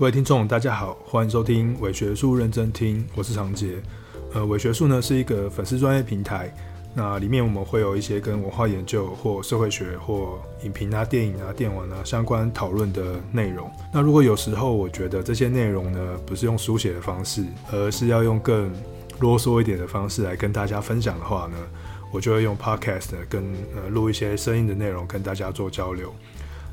各位听众，大家好，欢迎收听伪学术认真听，我是常杰。呃，伪学术呢是一个粉丝专业平台，那里面我们会有一些跟文化研究或社会学或影评啊、电影啊、电玩啊相关讨论的内容。那如果有时候我觉得这些内容呢不是用书写的方式，而是要用更啰嗦一点的方式来跟大家分享的话呢，我就会用 podcast 跟呃录一些声音的内容跟大家做交流。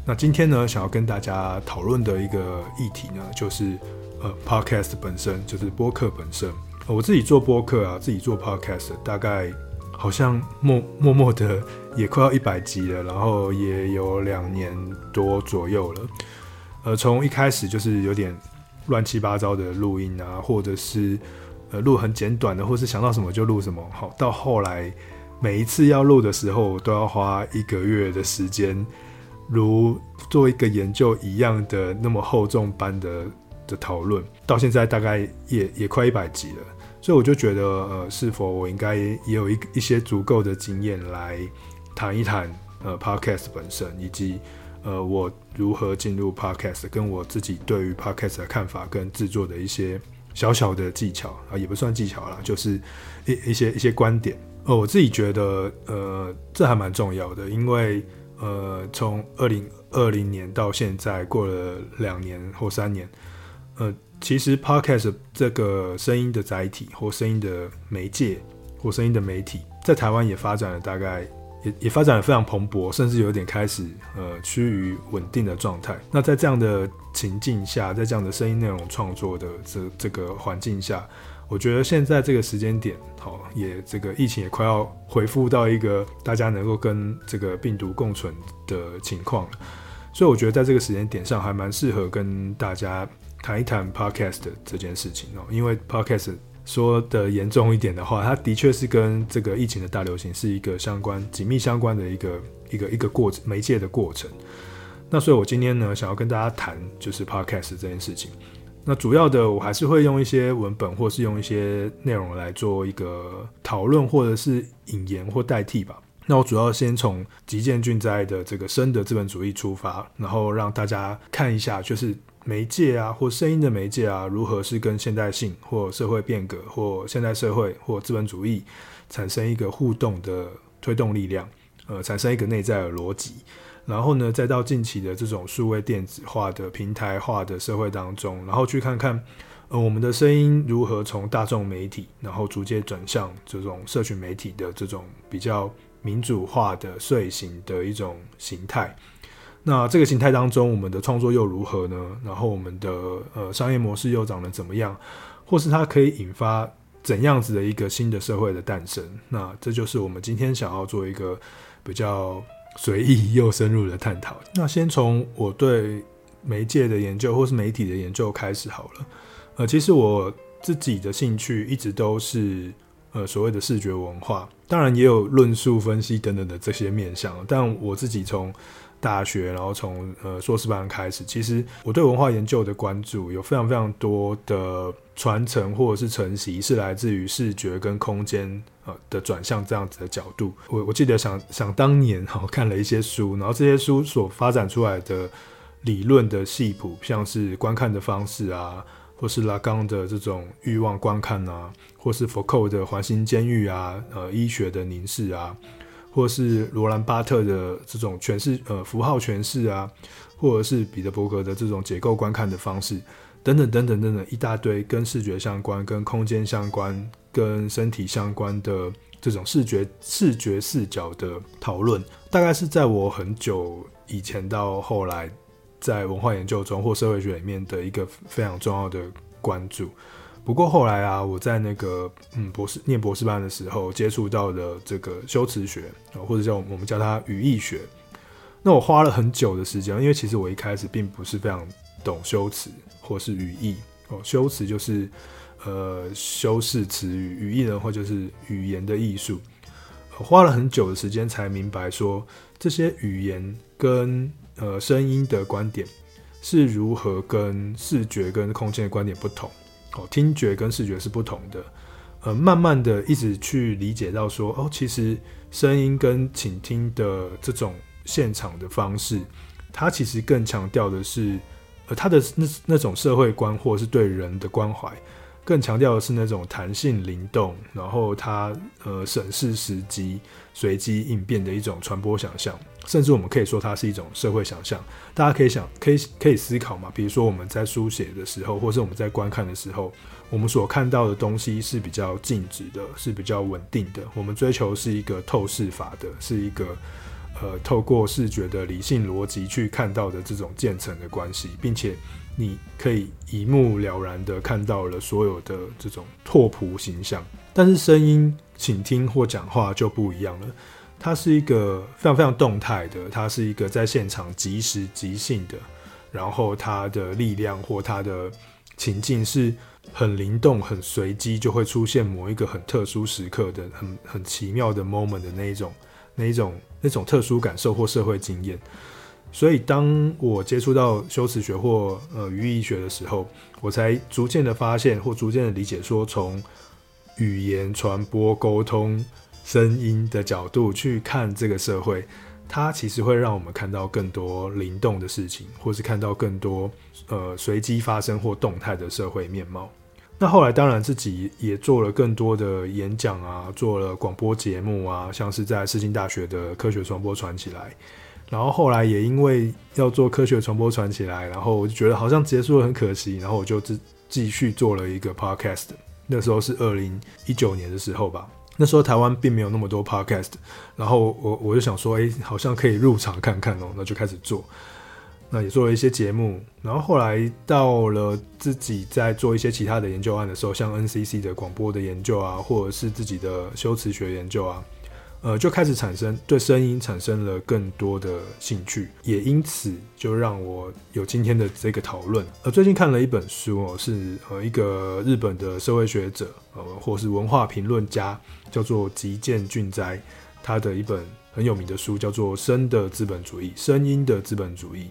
那今天呢，想要跟大家讨论的一个议题呢，就是呃 podcast 本身，就是播客本身。我自己做播客啊，自己做 podcast，大概好像默默默的也快要一百集了，然后也有两年多左右了。呃，从一开始就是有点乱七八糟的录音啊，或者是呃录很简短的，或是想到什么就录什么。好，到后来每一次要录的时候，都要花一个月的时间。如做一个研究一样的那么厚重般的的讨论，到现在大概也也快一百集了，所以我就觉得，呃，是否我应该也有一一些足够的经验来谈一谈，呃，podcast 本身，以及呃，我如何进入 podcast，跟我自己对于 podcast 的看法跟制作的一些小小的技巧啊，也不算技巧啦，就是一一些一些观点。呃，我自己觉得，呃，这还蛮重要的，因为。呃，从二零二零年到现在过了两年或三年，呃，其实 Podcast 这个声音的载体或声音的媒介或声音的媒体，在台湾也发展了大概也也发展了非常蓬勃，甚至有点开始呃趋于稳定的状态。那在这样的情境下，在这样的声音内容创作的这这个环境下。我觉得现在这个时间点，好，也这个疫情也快要恢复到一个大家能够跟这个病毒共存的情况了，所以我觉得在这个时间点上还蛮适合跟大家谈一谈 podcast 这件事情哦，因为 podcast 说的严重一点的话，它的确是跟这个疫情的大流行是一个相关、紧密相关的一个一个一个过程媒介的过程。那所以我今天呢，想要跟大家谈就是 podcast 这件事情。那主要的我还是会用一些文本，或是用一些内容来做一个讨论，或者是引言或代替吧。那我主要先从吉见俊哉的这个生的资本主义出发，然后让大家看一下，就是媒介啊，或声音的媒介啊，如何是跟现代性或社会变革或现代社会或资本主义产生一个互动的推动力量，呃，产生一个内在的逻辑。然后呢，再到近期的这种数位电子化的平台化的社会当中，然后去看看，呃，我们的声音如何从大众媒体，然后逐渐转向这种社群媒体的这种比较民主化的遂行的一种形态。那这个形态当中，我们的创作又如何呢？然后我们的呃商业模式又长得怎么样？或是它可以引发怎样子的一个新的社会的诞生？那这就是我们今天想要做一个比较。随意又深入的探讨。那先从我对媒介的研究或是媒体的研究开始好了。呃，其实我自己的兴趣一直都是呃所谓的视觉文化，当然也有论述分析等等的这些面向。但我自己从大学，然后从呃硕士班开始，其实我对文化研究的关注有非常非常多的传承或者是承袭，是来自于视觉跟空间呃的转向这样子的角度。我我记得想想当年哈，看了一些书，然后这些书所发展出来的理论的系谱，像是观看的方式啊，或是拉冈的这种欲望观看啊，或是福柯的环形监狱啊，呃医学的凝视啊。或是罗兰巴特的这种诠释，呃，符号诠释啊，或者是彼得伯格的这种解构观看的方式，等等等等等等，一大堆跟视觉相关、跟空间相关、跟身体相关的这种视觉视觉视角的讨论，大概是在我很久以前到后来，在文化研究中或社会学里面的一个非常重要的关注。不过后来啊，我在那个嗯博士念博士班的时候，接触到的这个修辞学，或者叫我们叫它语义学。那我花了很久的时间，因为其实我一开始并不是非常懂修辞或是语义哦。修辞就是呃修饰词语，语义的话就是语言的艺术。花了很久的时间才明白说，这些语言跟呃声音的观点是如何跟视觉跟空间的观点不同。哦，听觉跟视觉是不同的，呃，慢慢的一直去理解到说，哦，其实声音跟倾听的这种现场的方式，它其实更强调的是，而他的那那种社会观或是对人的关怀，更强调的是那种弹性灵动，然后他呃审视时机、随机应变的一种传播想象，甚至我们可以说它是一种社会想象。大家可以想，可以可以思考嘛？比如说我们在书写的时候，或是我们在观看的时候，我们所看到的东西是比较静止的，是比较稳定的。我们追求是一个透视法的，是一个。呃，透过视觉的理性逻辑去看到的这种渐层的关系，并且你可以一目了然的看到了所有的这种拓扑形象。但是声音倾听或讲话就不一样了，它是一个非常非常动态的，它是一个在现场即时即兴的，然后它的力量或它的情境是很灵动、很随机，就会出现某一个很特殊时刻的、很很奇妙的 moment 的那一种。那一种那种特殊感受或社会经验，所以当我接触到修辞学或呃语义学的时候，我才逐渐的发现或逐渐的理解说，从语言传播、沟通、声音的角度去看这个社会，它其实会让我们看到更多灵动的事情，或是看到更多呃随机发生或动态的社会面貌。那后来当然自己也做了更多的演讲啊，做了广播节目啊，像是在世新大学的科学传播传起来。然后后来也因为要做科学传播传起来，然后我就觉得好像结束了很可惜，然后我就继继续做了一个 podcast。那时候是二零一九年的时候吧，那时候台湾并没有那么多 podcast，然后我我就想说，哎，好像可以入场看看哦，那就开始做。那也做了一些节目，然后后来到了自己在做一些其他的研究案的时候，像 NCC 的广播的研究啊，或者是自己的修辞学研究啊，呃，就开始产生对声音产生了更多的兴趣，也因此就让我有今天的这个讨论。呃，最近看了一本书哦，是呃一个日本的社会学者，呃，或是文化评论家，叫做吉见俊哉，他的一本很有名的书叫做《声的资本主义》，声音的资本主义。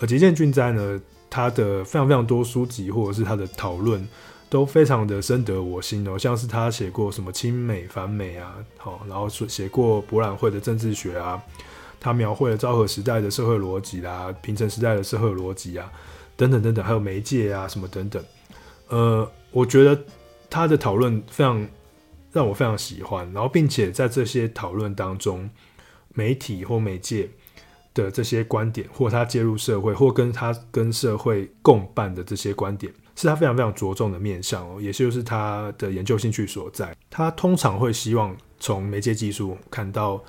而吉见俊哉呢，他的非常非常多书籍或者是他的讨论都非常的深得我心哦，像是他写过什么亲美反美啊，好，然后写过博览会的政治学啊，他描绘了昭和时代的社会逻辑啦，平成时代的社会逻辑啊，等等等等，还有媒介啊什么等等，呃，我觉得他的讨论非常让我非常喜欢，然后并且在这些讨论当中，媒体或媒介。的这些观点，或他介入社会，或跟他跟社会共办的这些观点，是他非常非常着重的面向哦，也就是他的研究兴趣所在。他通常会希望从媒介技术看到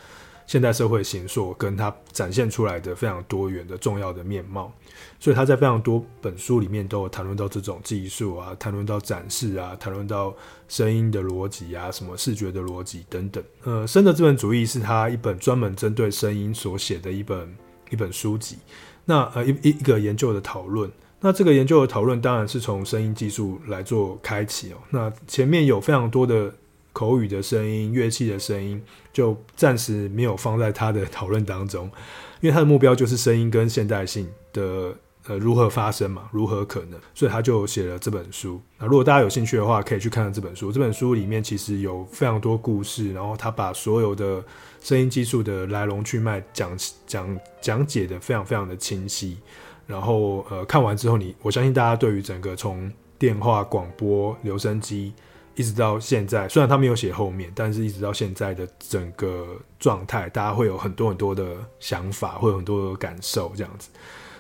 现代社会形塑，跟他展现出来的非常多元的重要的面貌。所以他在非常多本书里面都有谈论到这种技术啊，谈论到展示啊，谈论到声音的逻辑啊，什么视觉的逻辑等等。呃，声的资本主义是他一本专门针对声音所写的一本一本书籍。那呃一一一个研究的讨论。那这个研究的讨论当然是从声音技术来做开启哦。那前面有非常多的口语的声音、乐器的声音，就暂时没有放在他的讨论当中，因为他的目标就是声音跟现代性的。呃，如何发生嘛？如何可能？所以他就写了这本书。那如果大家有兴趣的话，可以去看看这本书。这本书里面其实有非常多故事，然后他把所有的声音技术的来龙去脉讲讲讲解得非常非常的清晰。然后呃，看完之后你，你我相信大家对于整个从电话、广播、留声机一直到现在，虽然他没有写后面，但是一直到现在的整个状态，大家会有很多很多的想法，会有很多的感受，这样子。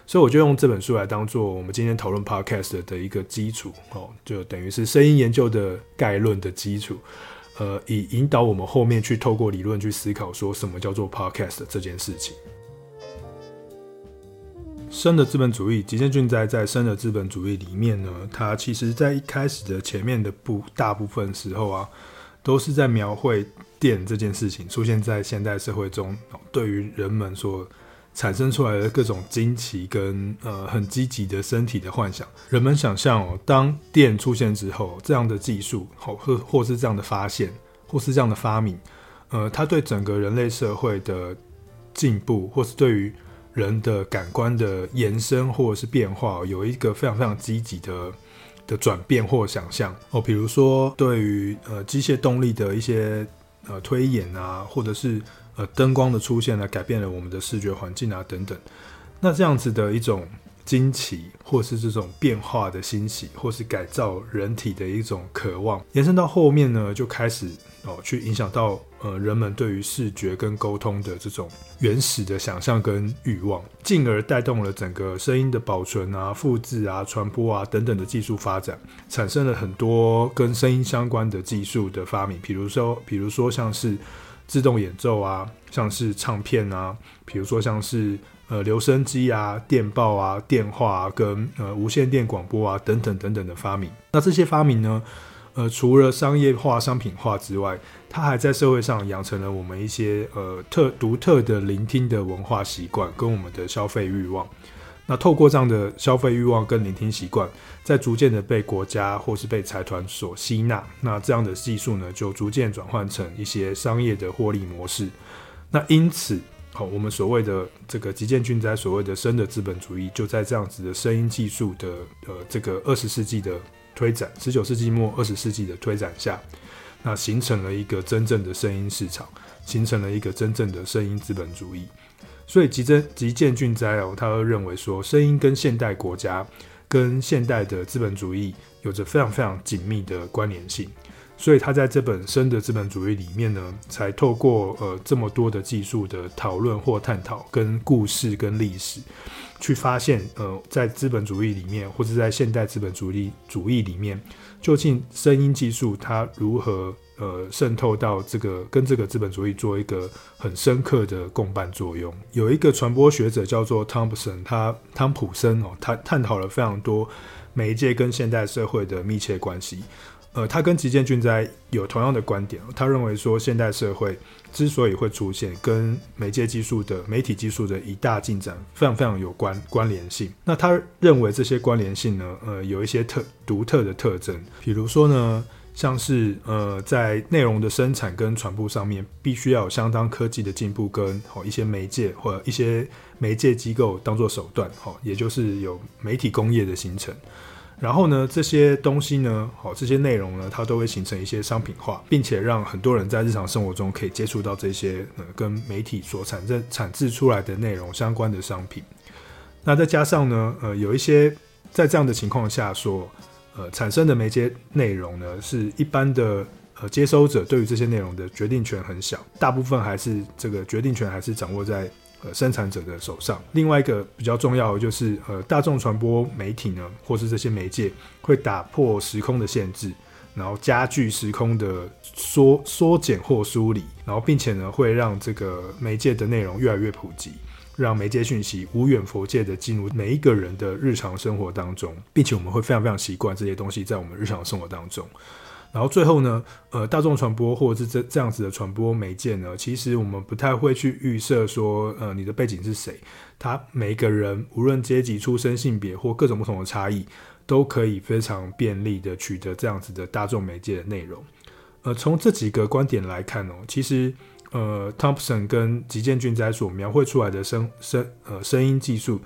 所以我就用这本书来当做我们今天讨论 podcast 的一个基础哦，就等于是声音研究的概论的基础，呃，以引导我们后面去透过理论去思考，说什么叫做 podcast 这件事情。生的资本主义，吉见俊哉在《生的资本主义》里面呢，他其实在一开始的前面的部大部分时候啊，都是在描绘电这件事情出现在现代社会中，对于人们说。产生出来的各种惊奇跟呃很积极的身体的幻想，人们想象哦，当电出现之后，这样的技术，好或或是这样的发现，或是这样的发明，呃，它对整个人类社会的进步，或是对于人的感官的延伸或者是变化，有一个非常非常积极的的转变或想象哦，比如说对于呃机械动力的一些呃推演啊，或者是。呃，灯光的出现呢，改变了我们的视觉环境啊，等等。那这样子的一种惊奇，或是这种变化的欣喜，或是改造人体的一种渴望，延伸到后面呢，就开始哦，去影响到呃人们对于视觉跟沟通的这种原始的想象跟欲望，进而带动了整个声音的保存啊、复制啊、传播啊等等的技术发展，产生了很多跟声音相关的技术的发明，比如说，比如说像是自动演奏啊，像是唱片啊，比如说像是。呃，留声机啊，电报啊，电话啊，跟呃无线电广播啊，等等等等的发明。那这些发明呢，呃，除了商业化、商品化之外，它还在社会上养成了我们一些呃特独特的聆听的文化习惯跟我们的消费欲望。那透过这样的消费欲望跟聆听习惯，在逐渐的被国家或是被财团所吸纳，那这样的技术呢，就逐渐转换成一些商业的获利模式。那因此。好，我们所谓的这个吉见俊哉所谓的生的资本主义，就在这样子的声音技术的呃这个二十世纪的推展，十九世纪末二十世纪的推展下，那形成了一个真正的声音市场，形成了一个真正的声音资本主义。所以吉真吉见俊哉哦，他会认为说，声音跟现代国家跟现代的资本主义有着非常非常紧密的关联性。所以他在这本生的资本主义里面呢，才透过呃这么多的技术的讨论或探讨，跟故事跟历史，去发现呃在资本主义里面，或者在现代资本主义主义里面，究竟声音技术它如何呃渗透到这个跟这个资本主义做一个很深刻的共伴作用。有一个传播学者叫做汤普森，他汤普森哦，他探讨了非常多媒介跟现代社会的密切关系。呃，他跟吉见俊哉有同样的观点。他认为说，现代社会之所以会出现，跟媒介技术的媒体技术的一大进展非常非常有关关联性。那他认为这些关联性呢，呃，有一些特独特的特征。比如说呢，像是呃，在内容的生产跟传播上面，必须要有相当科技的进步，跟好一些媒介或者一些媒介机构当做手段，好，也就是有媒体工业的形成。然后呢，这些东西呢，好，这些内容呢，它都会形成一些商品化，并且让很多人在日常生活中可以接触到这些呃跟媒体所产生产制出来的内容相关的商品。那再加上呢，呃，有一些在这样的情况下所呃产生的媒介内容呢，是一般的呃接收者对于这些内容的决定权很小，大部分还是这个决定权还是掌握在。呃，生产者的手上。另外一个比较重要的就是，呃，大众传播媒体呢，或是这些媒介会打破时空的限制，然后加剧时空的缩缩减或梳理，然后并且呢，会让这个媒介的内容越来越普及，让媒介讯息无远佛界的进入每一个人的日常生活当中，并且我们会非常非常习惯这些东西在我们日常生活当中。然后最后呢，呃，大众传播或者是这这样子的传播媒介呢，其实我们不太会去预设说，呃，你的背景是谁，他每一个人无论阶级、出身、性别或各种不同的差异，都可以非常便利的取得这样子的大众媒介的内容。呃，从这几个观点来看哦，其实呃，Thompson 跟吉见俊哉所描绘出来的声声呃声音技术，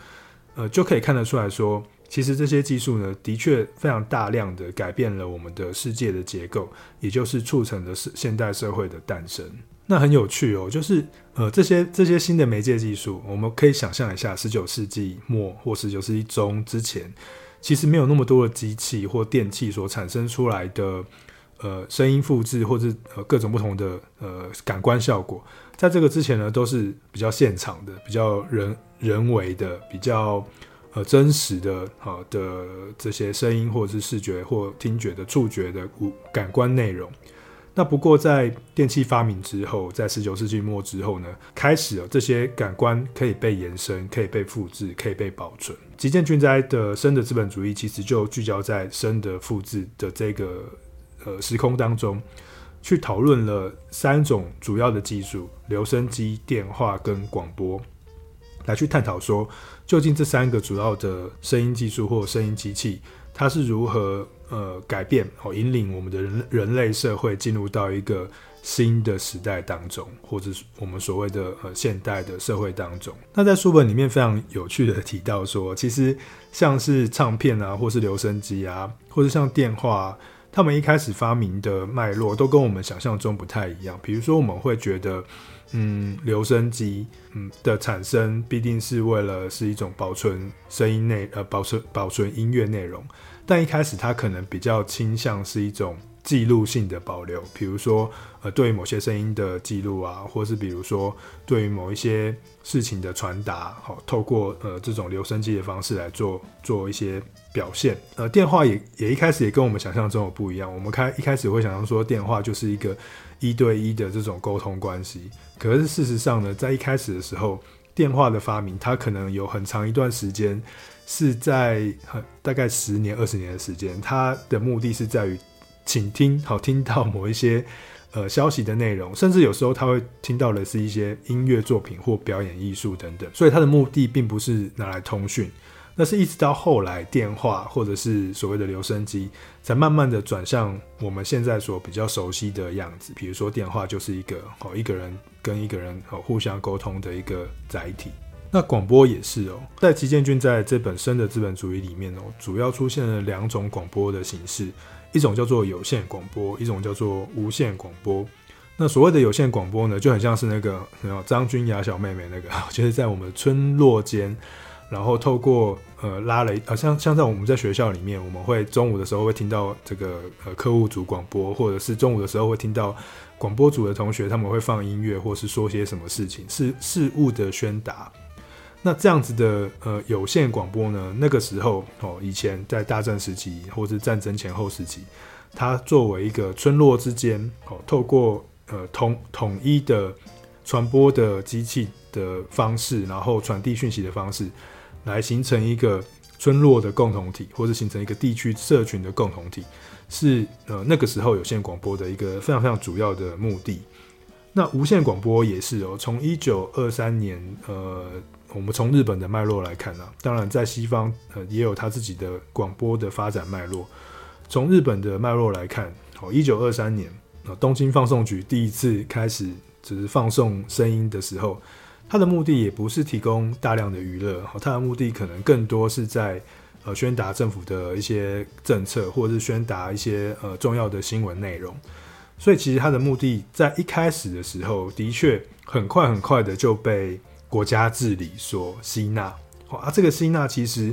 呃，就可以看得出来说。其实这些技术呢，的确非常大量的改变了我们的世界的结构，也就是促成了现代社会的诞生。那很有趣哦，就是呃这些这些新的媒介技术，我们可以想象一下，十九世纪末或十九世纪中之前，其实没有那么多的机器或电器所产生出来的呃声音复制，或者呃各种不同的呃感官效果，在这个之前呢，都是比较现场的、比较人人为的、比较。呃，真实的好的这些声音，或者是视觉或听觉的触觉的感官内容。那不过在电器发明之后，在十九世纪末之后呢，开始了这些感官可以被延伸，可以被复制，可以被保存。吉见俊哉的生的资本主义其实就聚焦在生的复制的这个呃时空当中，去讨论了三种主要的技术：留声机、电话跟广播。来去探讨说，究竟这三个主要的声音技术或声音机器，它是如何呃改变哦，引领我们的人人类社会进入到一个新的时代当中，或者是我们所谓的呃现代的社会当中。那在书本里面非常有趣的提到说，其实像是唱片啊，或是留声机啊，或者像电话，他们一开始发明的脉络都跟我们想象中不太一样。比如说，我们会觉得，嗯，留声机，嗯的产生必定是为了是一种保存声音内，呃，保存保存音乐内容。但一开始，它可能比较倾向是一种记录性的保留，比如说，呃，对于某些声音的记录啊，或是比如说对于某一些事情的传达，好，透过呃这种留声机的方式来做做一些。表现，呃，电话也也一开始也跟我们想象中的不一样。我们开一开始会想象说电话就是一个一对一的这种沟通关系，可是事实上呢，在一开始的时候，电话的发明它可能有很长一段时间是在很大概十年、二十年的时间，它的目的是在于倾听，好听到某一些呃消息的内容，甚至有时候他会听到的是一些音乐作品或表演艺术等等。所以它的目的并不是拿来通讯。那是一直到后来，电话或者是所谓的留声机，才慢慢的转向我们现在所比较熟悉的样子。比如说，电话就是一个哦，一个人跟一个人哦互相沟通的一个载体。那广播也是哦，在旗建俊在这本《生的资本主义》里面哦，主要出现了两种广播的形式，一种叫做有线广播，一种叫做无线广播。那所谓的有线广播呢，就很像是那个张君雅小妹妹那个，就是在我们村落间。然后透过呃拉了呃像像在我们在学校里面，我们会中午的时候会听到这个呃课务组广播，或者是中午的时候会听到广播组的同学他们会放音乐，或是说些什么事情，是事物的宣达。那这样子的呃有线广播呢，那个时候哦，以前在大战时期或是战争前后时期，它作为一个村落之间哦，透过呃统统一的传播的机器的方式，然后传递讯息的方式。来形成一个村落的共同体，或者形成一个地区社群的共同体，是呃那个时候有线广播的一个非常非常主要的目的。那无线广播也是哦，从一九二三年，呃，我们从日本的脉络来看啊，当然在西方呃也有它自己的广播的发展脉络。从日本的脉络来看，哦，一九二三年啊，东京放送局第一次开始只是放送声音的时候。它的目的也不是提供大量的娱乐，它的目的可能更多是在呃宣达政府的一些政策，或者是宣达一些呃重要的新闻内容。所以其实它的目的在一开始的时候，的确很快很快的就被国家治理所吸纳。啊，这个吸纳其实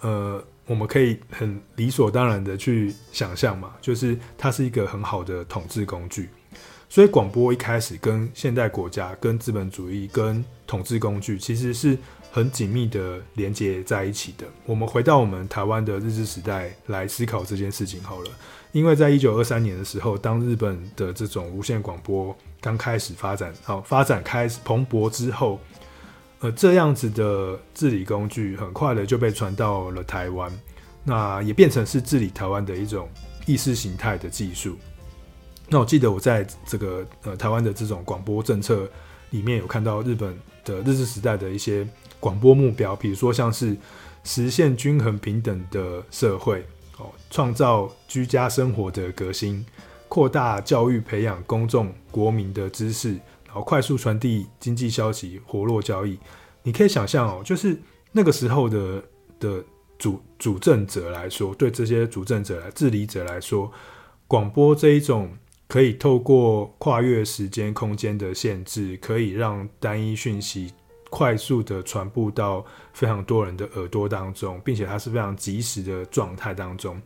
呃我们可以很理所当然的去想象嘛，就是它是一个很好的统治工具。所以广播一开始跟现代国家、跟资本主义、跟统治工具，其实是很紧密的连接在一起的。我们回到我们台湾的日治时代来思考这件事情好了，因为在一九二三年的时候，当日本的这种无线广播刚开始发展，好发展开始蓬勃之后，呃，这样子的治理工具很快的就被传到了台湾，那也变成是治理台湾的一种意识形态的技术。那我记得我在这个呃台湾的这种广播政策里面有看到日本的日治时代的一些广播目标，比如说像是实现均衡平等的社会，哦，创造居家生活的革新，扩大教育培养公众国民的知识，然后快速传递经济消息，活络交易。你可以想象哦，就是那个时候的的主主政者来说，对这些主政者来治理者来说，广播这一种。可以透过跨越时间空间的限制，可以让单一讯息快速的传播到非常多人的耳朵当中，并且它是非常即时的状态当中。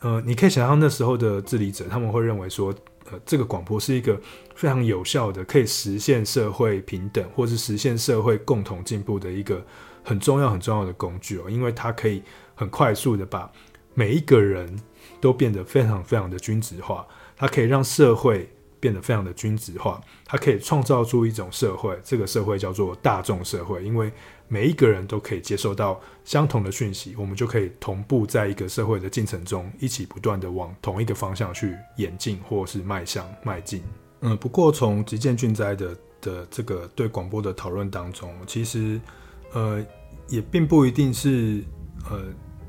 呃，你可以想象那时候的治理者，他们会认为说，呃，这个广播是一个非常有效的，可以实现社会平等或是实现社会共同进步的一个很重要很重要的工具哦，因为它可以很快速的把每一个人都变得非常非常的均质化。它可以让社会变得非常的均质化，它可以创造出一种社会，这个社会叫做大众社会，因为每一个人都可以接受到相同的讯息，我们就可以同步在一个社会的进程中，一起不断的往同一个方向去演进，或是迈向迈进。嗯，不过从吉见俊哉的的这个对广播的讨论当中，其实呃也并不一定是呃。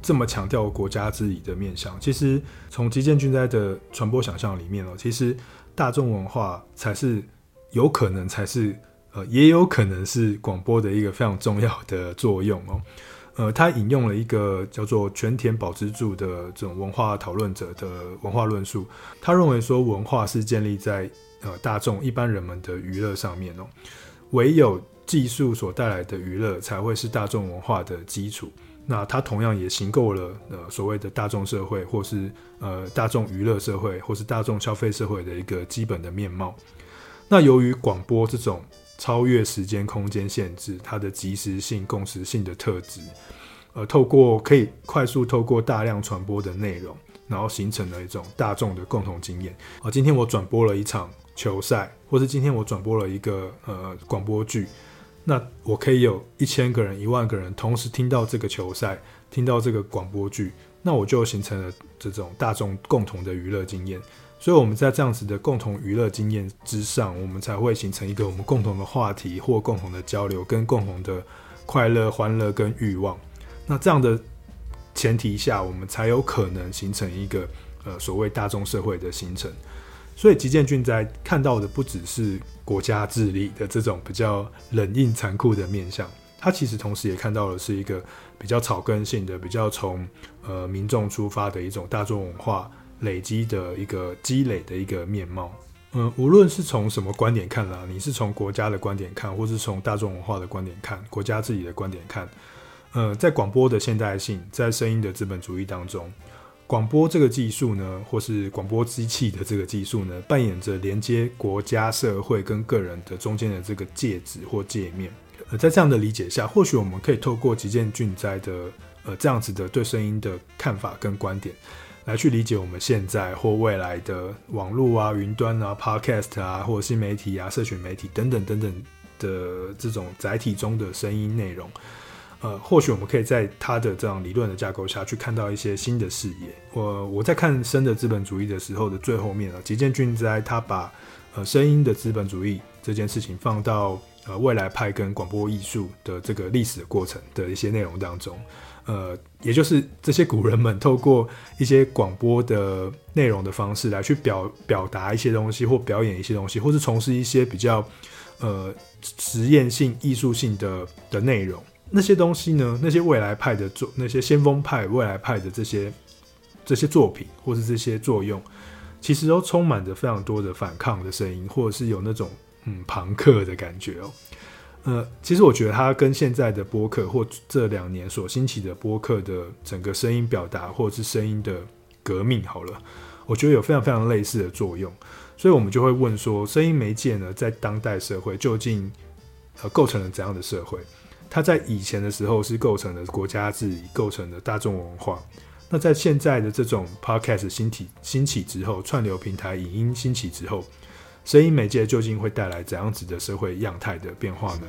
这么强调国家治理的面向，其实从吉见俊哉的传播想象里面哦，其实大众文化才是有可能才是呃，也有可能是广播的一个非常重要的作用哦。呃，他引用了一个叫做全田保之助的这种文化讨论者的文化论述。他认为说，文化是建立在呃大众一般人们的娱乐上面哦，唯有技术所带来的娱乐才会是大众文化的基础。那它同样也行够了呃所谓的大众社会，或是呃大众娱乐社会，或是大众消费社会的一个基本的面貌。那由于广播这种超越时间空间限制，它的即时性、共识性的特质，呃，透过可以快速透过大量传播的内容，然后形成了一种大众的共同经验。啊，今天我转播了一场球赛，或是今天我转播了一个呃广播剧，那我可以有一千个人、一万个人同时听到这个球赛，听到这个广播剧，那我就形成了这种大众共同的娱乐经验。所以我们在这样子的共同娱乐经验之上，我们才会形成一个我们共同的话题或共同的交流，跟共同的快乐、欢乐跟欲望。那这样的前提下，我们才有可能形成一个呃所谓大众社会的形成。所以吉建俊哉看到的不只是国家治理的这种比较冷硬残酷的面相，他其实同时也看到的是一个比较草根性的、比较从呃民众出发的一种大众文化。累积的一个积累的一个面貌，嗯，无论是从什么观点看啦，你是从国家的观点看，或是从大众文化的观点看，国家自己的观点看，呃，在广播的现代性，在声音的资本主义当中，广播这个技术呢，或是广播机器的这个技术呢，扮演着连接国家、社会跟个人的中间的这个介质或界面。呃，在这样的理解下，或许我们可以透过吉见俊哉的呃这样子的对声音的看法跟观点。来去理解我们现在或未来的网络啊、云端啊、Podcast 啊，或者新媒体啊、社群媒体等等等等的这种载体中的声音内容。呃，或许我们可以在他的这样理论的架构下去看到一些新的视野。我我在看《声的资本主义》的时候的最后面啊，吉见俊哉他把呃声音的资本主义这件事情放到呃未来派跟广播艺术的这个历史的过程的一些内容当中。呃，也就是这些古人们透过一些广播的内容的方式来去表表达一些东西，或表演一些东西，或是从事一些比较呃实验性、艺术性的的内容。那些东西呢，那些未来派的作，那些先锋派、未来派的这些这些作品，或是这些作用，其实都充满着非常多的反抗的声音，或者是有那种嗯朋克的感觉哦。呃，其实我觉得它跟现在的播客或这两年所兴起的播客的整个声音表达，或者是声音的革命，好了，我觉得有非常非常类似的作用。所以我们就会问说，声音媒介呢，在当代社会究竟呃构成了怎样的社会？它在以前的时候是构成了国家治理，构成了大众文化。那在现在的这种 podcast 兴起兴起之后，串流平台影音兴起之后。声音媒介究竟会带来怎样子的社会样态的变化呢？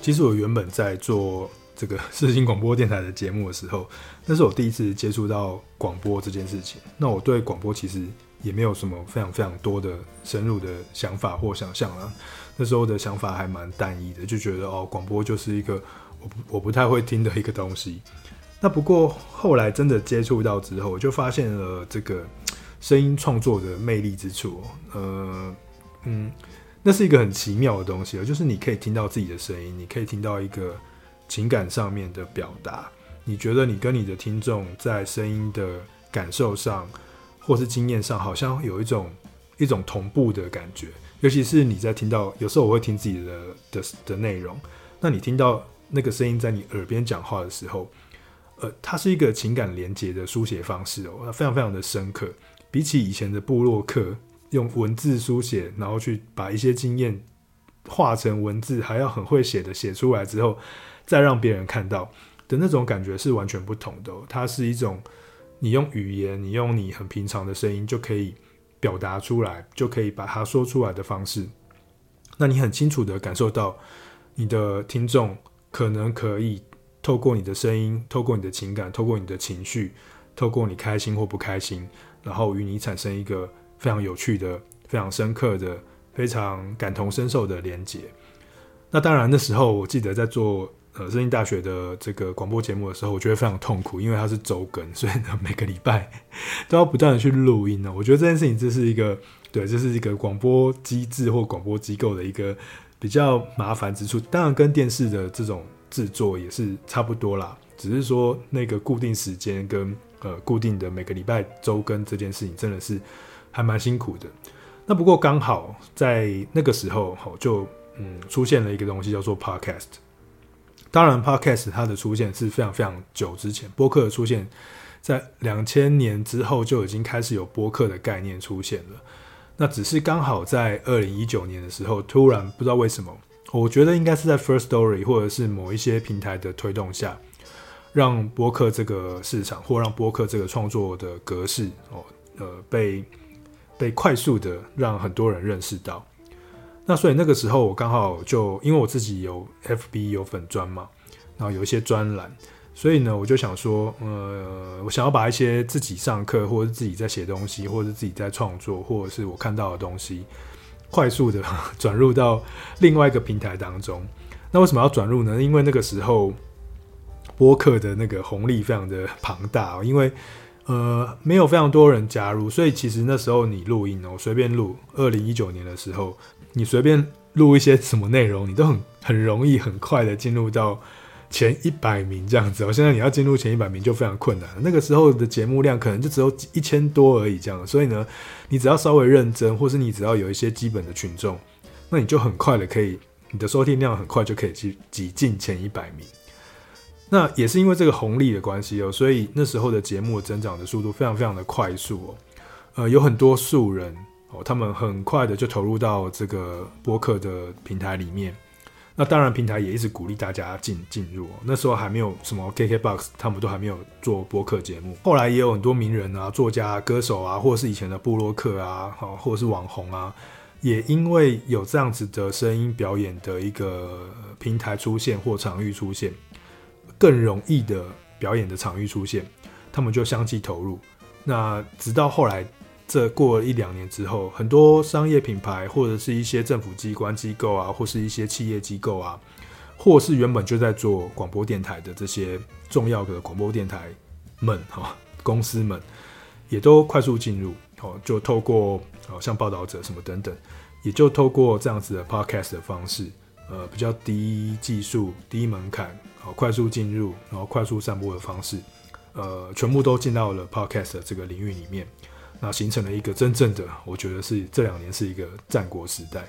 其实我原本在做这个世新广播电台的节目的时候，那是我第一次接触到广播这件事情。那我对广播其实也没有什么非常非常多的深入的想法或想象啦。那时候的想法还蛮单一的，就觉得哦，广播就是一个我不我不太会听的一个东西。那不过后来真的接触到之后，我就发现了这个。声音创作的魅力之处，呃，嗯，那是一个很奇妙的东西，就是你可以听到自己的声音，你可以听到一个情感上面的表达。你觉得你跟你的听众在声音的感受上，或是经验上，好像有一种一种同步的感觉。尤其是你在听到，有时候我会听自己的的的内容，那你听到那个声音在你耳边讲话的时候，呃，它是一个情感连接的书写方式哦，非常非常的深刻。比起以前的部落客用文字书写，然后去把一些经验化成文字，还要很会写的写出来之后，再让别人看到的那种感觉是完全不同的。它是一种你用语言，你用你很平常的声音就可以表达出来，就可以把它说出来的方式。那你很清楚的感受到你的听众可能可以透过你的声音，透过你的情感，透过你的情绪，透过你开心或不开心。然后与你产生一个非常有趣的、非常深刻的、非常感同身受的连接。那当然，那时候我记得在做呃声音大学的这个广播节目的时候，我觉得非常痛苦，因为它是周更，所以呢 每个礼拜都要不断的去录音呢。我觉得这件事情这是一个对，这是一个广播机制或广播机构的一个比较麻烦之处，当然跟电视的这种制作也是差不多啦，只是说那个固定时间跟呃固定的每个礼拜周更这件事情，真的是还蛮辛苦的。那不过刚好在那个时候，好就嗯出现了一个东西叫做 Podcast。当然，Podcast 它的出现是非常非常久之前，播客的出现在两千年之后就已经开始有播客的概念出现了。那只是刚好在二零一九年的时候，突然不知道为什么，我觉得应该是在 First Story 或者是某一些平台的推动下，让播客这个市场或让播客这个创作的格式哦，呃，被被快速的让很多人认识到。那所以那个时候我刚好就因为我自己有 FB 有粉专嘛，然后有一些专栏。所以呢，我就想说，呃，我想要把一些自己上课，或者自己在写东西，或者自己在创作，或者是我看到的东西，快速的 转入到另外一个平台当中。那为什么要转入呢？因为那个时候播客的那个红利非常的庞大，因为呃没有非常多人加入，所以其实那时候你录音哦，随便录，二零一九年的时候，你随便录一些什么内容，你都很很容易很快的进入到。前一百名这样子，我现在你要进入前一百名就非常困难。那个时候的节目量可能就只有一千多而已，这样。所以呢，你只要稍微认真，或是你只要有一些基本的群众，那你就很快的可以，你的收听量很快就可以去挤进前一百名。那也是因为这个红利的关系哦，所以那时候的节目增长的速度非常非常的快速哦。呃，有很多素人哦，他们很快的就投入到这个播客的平台里面。那当然，平台也一直鼓励大家进进入。那时候还没有什么 KKBOX，他们都还没有做播客节目。后来也有很多名人啊、作家、歌手啊，或者是以前的部落客啊，哦或者是网红啊，也因为有这样子的声音表演的一个平台出现或场域出现，更容易的表演的场域出现，他们就相继投入。那直到后来。这过了一两年之后，很多商业品牌或者是一些政府机关机构啊，或是一些企业机构啊，或是原本就在做广播电台的这些重要的广播电台们哈公司们，也都快速进入哦，就透过哦像报道者什么等等，也就透过这样子的 podcast 的方式，呃比较低技术、低门槛，好快速进入，然后快速散播的方式，呃全部都进到了 podcast 这个领域里面。那形成了一个真正的，我觉得是这两年是一个战国时代。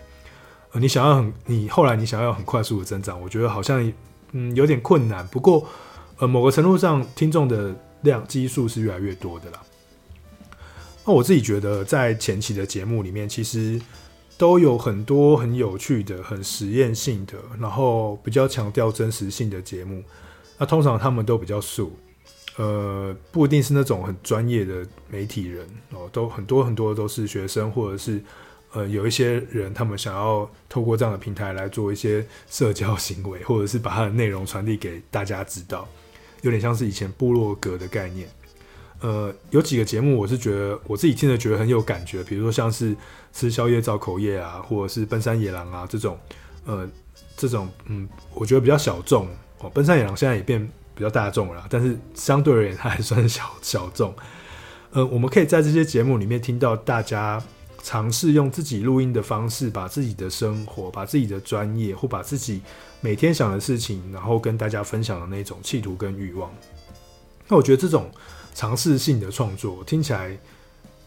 呃，你想要很，你后来你想要很快速的增长，我觉得好像嗯有点困难。不过，呃，某个程度上，听众的量基数是越来越多的啦。那我自己觉得，在前期的节目里面，其实都有很多很有趣的、很实验性的，然后比较强调真实性的节目。那通常他们都比较素。呃，不一定是那种很专业的媒体人哦，都很多很多都是学生，或者是呃有一些人，他们想要透过这样的平台来做一些社交行为，或者是把它的内容传递给大家知道，有点像是以前部落格的概念。呃，有几个节目我是觉得我自己听着觉得很有感觉，比如说像是吃宵夜造口业啊，或者是奔山野狼啊这种，呃，这种嗯，我觉得比较小众哦。奔山野狼现在也变。比较大众了，但是相对而言，它还算是小小众。呃，我们可以在这些节目里面听到大家尝试用自己录音的方式，把自己的生活、把自己的专业或把自己每天想的事情，然后跟大家分享的那种企图跟欲望。那我觉得这种尝试性的创作听起来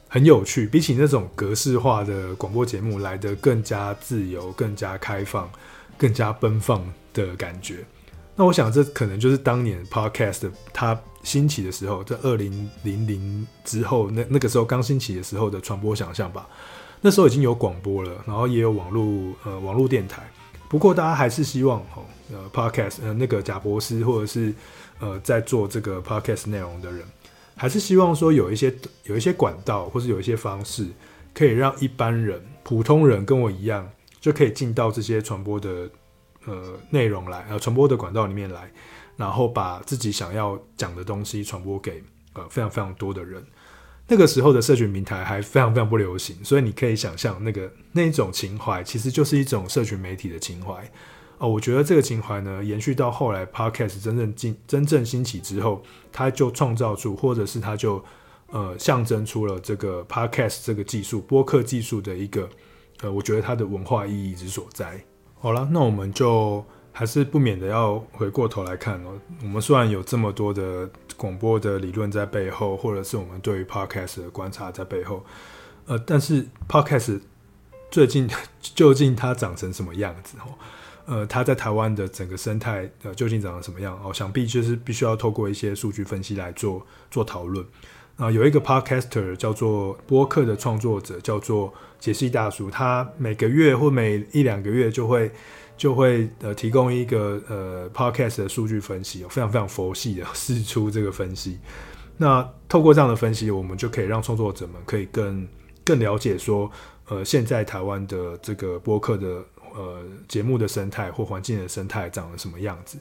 很有趣，比起那种格式化的广播节目来得更加自由、更加开放、更加奔放的感觉。那我想，这可能就是当年 Podcast 它兴起的时候，在二零零零之后，那那个时候刚兴起的时候的传播想象吧。那时候已经有广播了，然后也有网络呃网络电台。不过大家还是希望哦呃 Podcast 呃那个贾博士或者是呃在做这个 Podcast 内容的人，还是希望说有一些有一些管道或是有一些方式，可以让一般人普通人跟我一样，就可以进到这些传播的。呃，内容来呃传播的管道里面来，然后把自己想要讲的东西传播给呃非常非常多的人。那个时候的社群平台还非常非常不流行，所以你可以想象那个那一种情怀，其实就是一种社群媒体的情怀。哦、我觉得这个情怀呢，延续到后来 Podcast 真正进真正兴起之后，它就创造出，或者是它就呃象征出了这个 Podcast 这个技术播客技术的一个呃，我觉得它的文化意义之所在。好了，那我们就还是不免的要回过头来看哦。我们虽然有这么多的广播的理论在背后，或者是我们对于 Podcast 的观察在背后，呃，但是 Podcast 最近 究竟它长成什么样子？哦，呃，它在台湾的整个生态呃究竟长成什么样？哦，想必就是必须要透过一些数据分析来做做讨论。啊，有一个 Podcaster 叫做播客的创作者，叫做杰西大叔，他每个月或每一两个月就会就会呃提供一个呃 Podcast 的数据分析，非常非常佛系的释出这个分析。那透过这样的分析，我们就可以让创作者们可以更更了解说，呃，现在台湾的这个播客的呃节目的生态或环境的生态长得什么样子。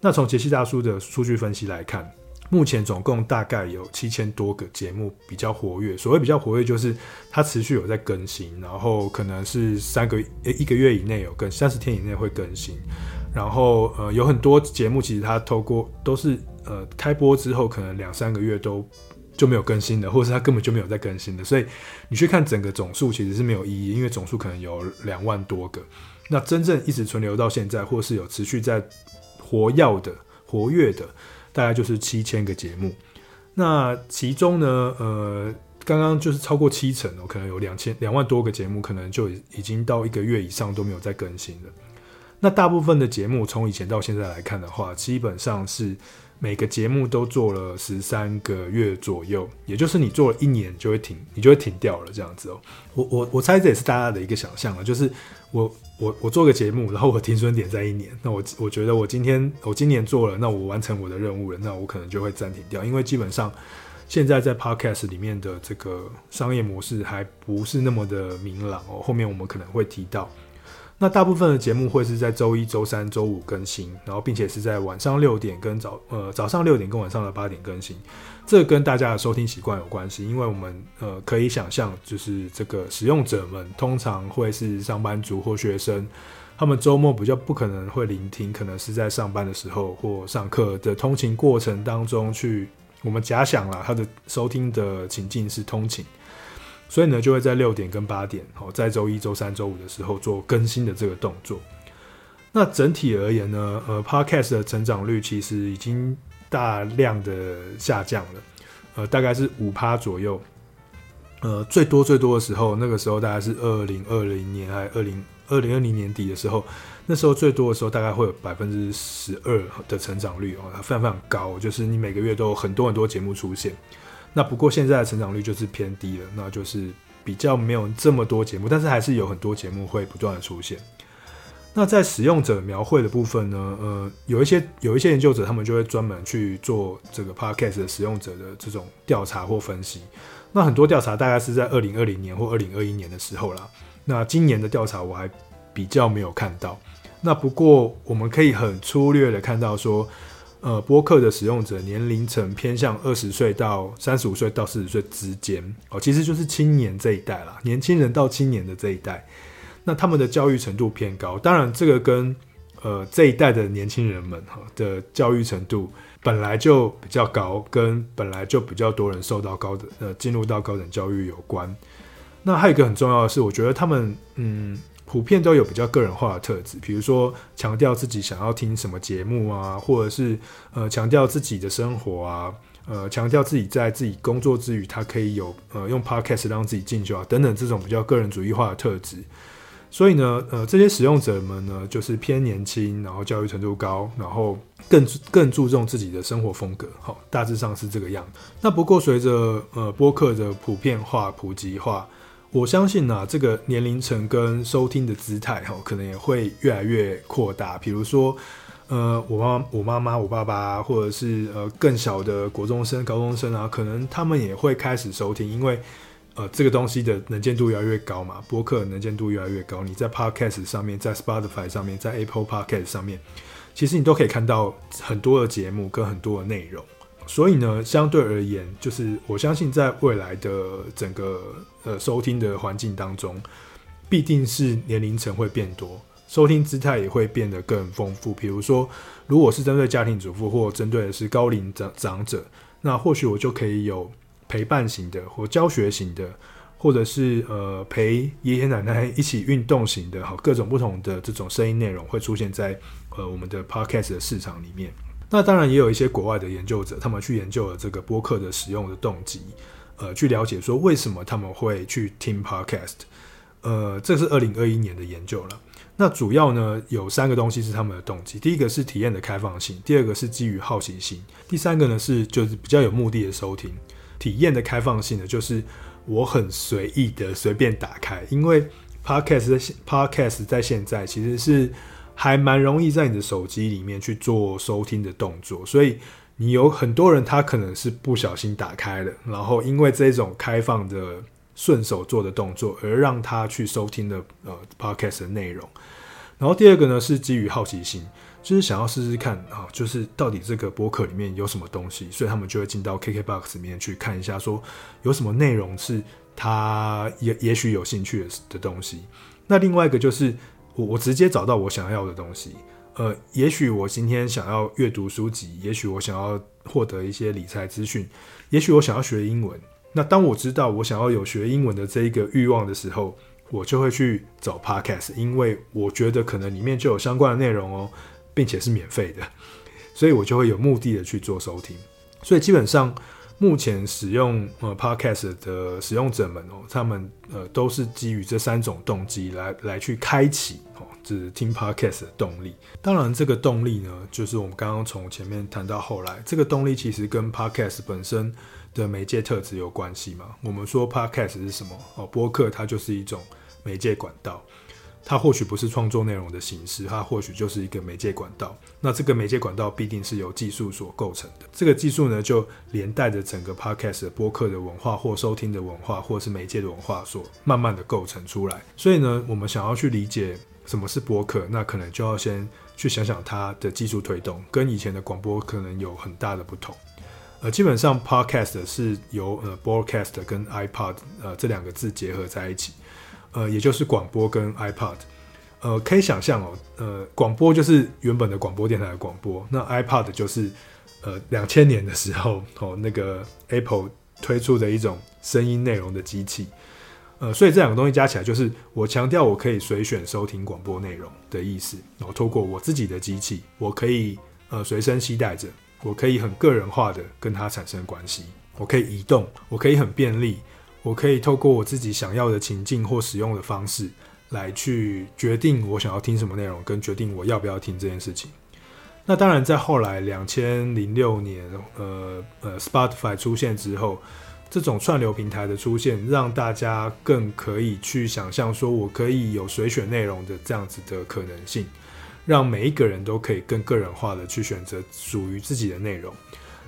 那从杰西大叔的数据分析来看。目前总共大概有七千多个节目比较活跃。所谓比较活跃，就是它持续有在更新，然后可能是三个一个月以内有更，三十天以内会更新。然后呃，有很多节目其实它透过都是呃开播之后，可能两三个月都就没有更新的，或者是它根本就没有在更新的。所以你去看整个总数其实是没有意义，因为总数可能有两万多个。那真正一直存留到现在，或是有持续在活跃的、活跃的。大概就是七千个节目，那其中呢，呃，刚刚就是超过七成哦，可能有两千两万多个节目，可能就已经到一个月以上都没有再更新了。那大部分的节目从以前到现在来看的话，基本上是每个节目都做了十三个月左右，也就是你做了一年就会停，你就会停掉了这样子哦。我我我猜这也是大家的一个想象了，就是我。我我做个节目，然后我停损点在一年，那我我觉得我今天我今年做了，那我完成我的任务了，那我可能就会暂停掉，因为基本上现在在 Podcast 里面的这个商业模式还不是那么的明朗哦，后面我们可能会提到。那大部分的节目会是在周一、周三、周五更新，然后并且是在晚上六点跟早呃早上六点跟晚上的八点更新，这跟大家的收听习惯有关系。因为我们呃可以想象，就是这个使用者们通常会是上班族或学生，他们周末比较不可能会聆听，可能是在上班的时候或上课的通勤过程当中去。我们假想了他的收听的情境是通勤。所以呢，就会在六点跟八点，哦，在周一、周三、周五的时候做更新的这个动作。那整体而言呢，呃，Podcast 的成长率其实已经大量的下降了，呃，大概是五趴左右。呃，最多最多的时候，那个时候大概是二零二零年还二零二零二零年底的时候，那时候最多的时候大概会有百分之十二的成长率哦，非常非常高，就是你每个月都有很多很多节目出现。那不过现在的成长率就是偏低了，那就是比较没有这么多节目，但是还是有很多节目会不断的出现。那在使用者描绘的部分呢，呃，有一些有一些研究者，他们就会专门去做这个 Podcast 的使用者的这种调查或分析。那很多调查大概是在二零二零年或二零二一年的时候啦。那今年的调查我还比较没有看到。那不过我们可以很粗略的看到说。呃，播客的使用者年龄层偏向二十岁到三十五岁到四十岁之间哦，其实就是青年这一代啦，年轻人到青年的这一代，那他们的教育程度偏高。当然，这个跟呃这一代的年轻人们哈的教育程度本来就比较高，跟本来就比较多人受到高等呃进入到高等教育有关。那还有一个很重要的是，我觉得他们嗯。普遍都有比较个人化的特质，比如说强调自己想要听什么节目啊，或者是呃强调自己的生活啊，呃强调自己在自己工作之余，他可以有呃用 podcast 让自己进修啊等等这种比较个人主义化的特质。所以呢，呃这些使用者们呢，就是偏年轻，然后教育程度高，然后更更注重自己的生活风格。好，大致上是这个样。那不过随着呃播客的普遍化、普及化。我相信呢、啊，这个年龄层跟收听的姿态哈，可能也会越来越扩大。比如说，呃，我妈、我妈妈、我爸爸，或者是呃更小的国中生、高中生啊，可能他们也会开始收听，因为呃这个东西的能见度越来越高嘛，播客能见度越来越高。你在 Podcast 上面，在 Spotify 上面，在 Apple Podcast 上面，其实你都可以看到很多的节目跟很多的内容。所以呢，相对而言，就是我相信在未来的整个呃收听的环境当中，必定是年龄层会变多，收听姿态也会变得更丰富。比如说，如果是针对家庭主妇或针对的是高龄长长者，那或许我就可以有陪伴型的或教学型的，或者是呃陪爷爷奶奶一起运动型的，好，各种不同的这种声音内容会出现在呃我们的 podcast 的市场里面。那当然也有一些国外的研究者，他们去研究了这个播客的使用的动机，呃，去了解说为什么他们会去听 podcast。呃，这是二零二一年的研究了。那主要呢有三个东西是他们的动机，第一个是体验的开放性，第二个是基于好奇心，第三个呢是就是比较有目的的收听。体验的开放性呢，就是我很随意的随便打开，因为 podcast 在 podcast 在现在其实是还蛮容易在你的手机里面去做收听的动作，所以你有很多人他可能是不小心打开的，然后因为这种开放的。顺手做的动作，而让他去收听的呃 podcast 的内容。然后第二个呢是基于好奇心，就是想要试试看啊，就是到底这个播客里面有什么东西，所以他们就会进到 KKBOX 里面去看一下，说有什么内容是他也也许有兴趣的的东西。那另外一个就是我我直接找到我想要的东西，呃，也许我今天想要阅读书籍，也许我想要获得一些理财资讯，也许我想要学英文。那当我知道我想要有学英文的这一个欲望的时候，我就会去找 podcast，因为我觉得可能里面就有相关的内容哦，并且是免费的，所以我就会有目的的去做收听。所以基本上目前使用呃 podcast 的使用者们哦，他们呃都是基于这三种动机来来去开启哦，就是听 podcast 的动力。当然，这个动力呢，就是我们刚刚从前面谈到后来，这个动力其实跟 podcast 本身。的媒介特质有关系嘛？我们说 podcast 是什么？哦，播客它就是一种媒介管道，它或许不是创作内容的形式，它或许就是一个媒介管道。那这个媒介管道必定是由技术所构成的。这个技术呢，就连带着整个 podcast 的播客的文化，或收听的文化，或是媒介的文化，所慢慢的构成出来。所以呢，我们想要去理解什么是播客，那可能就要先去想想它的技术推动，跟以前的广播可能有很大的不同。呃，基本上 podcast 是由呃 broadcast 跟 iPod 呃这两个字结合在一起，呃，也就是广播跟 iPod。呃，可以想象哦，呃，广播就是原本的广播电台的广播，那 iPod 就是呃两千年的时候哦那个 Apple 推出的一种声音内容的机器。呃，所以这两个东西加起来，就是我强调我可以随选收听广播内容的意思。然后透过我自己的机器，我可以呃随身携带着。我可以很个人化的跟它产生关系，我可以移动，我可以很便利，我可以透过我自己想要的情境或使用的方式来去决定我想要听什么内容，跟决定我要不要听这件事情。那当然，在后来两千零六年，呃呃，Spotify 出现之后，这种串流平台的出现，让大家更可以去想象说，我可以有随选内容的这样子的可能性。让每一个人都可以更个人化的去选择属于自己的内容。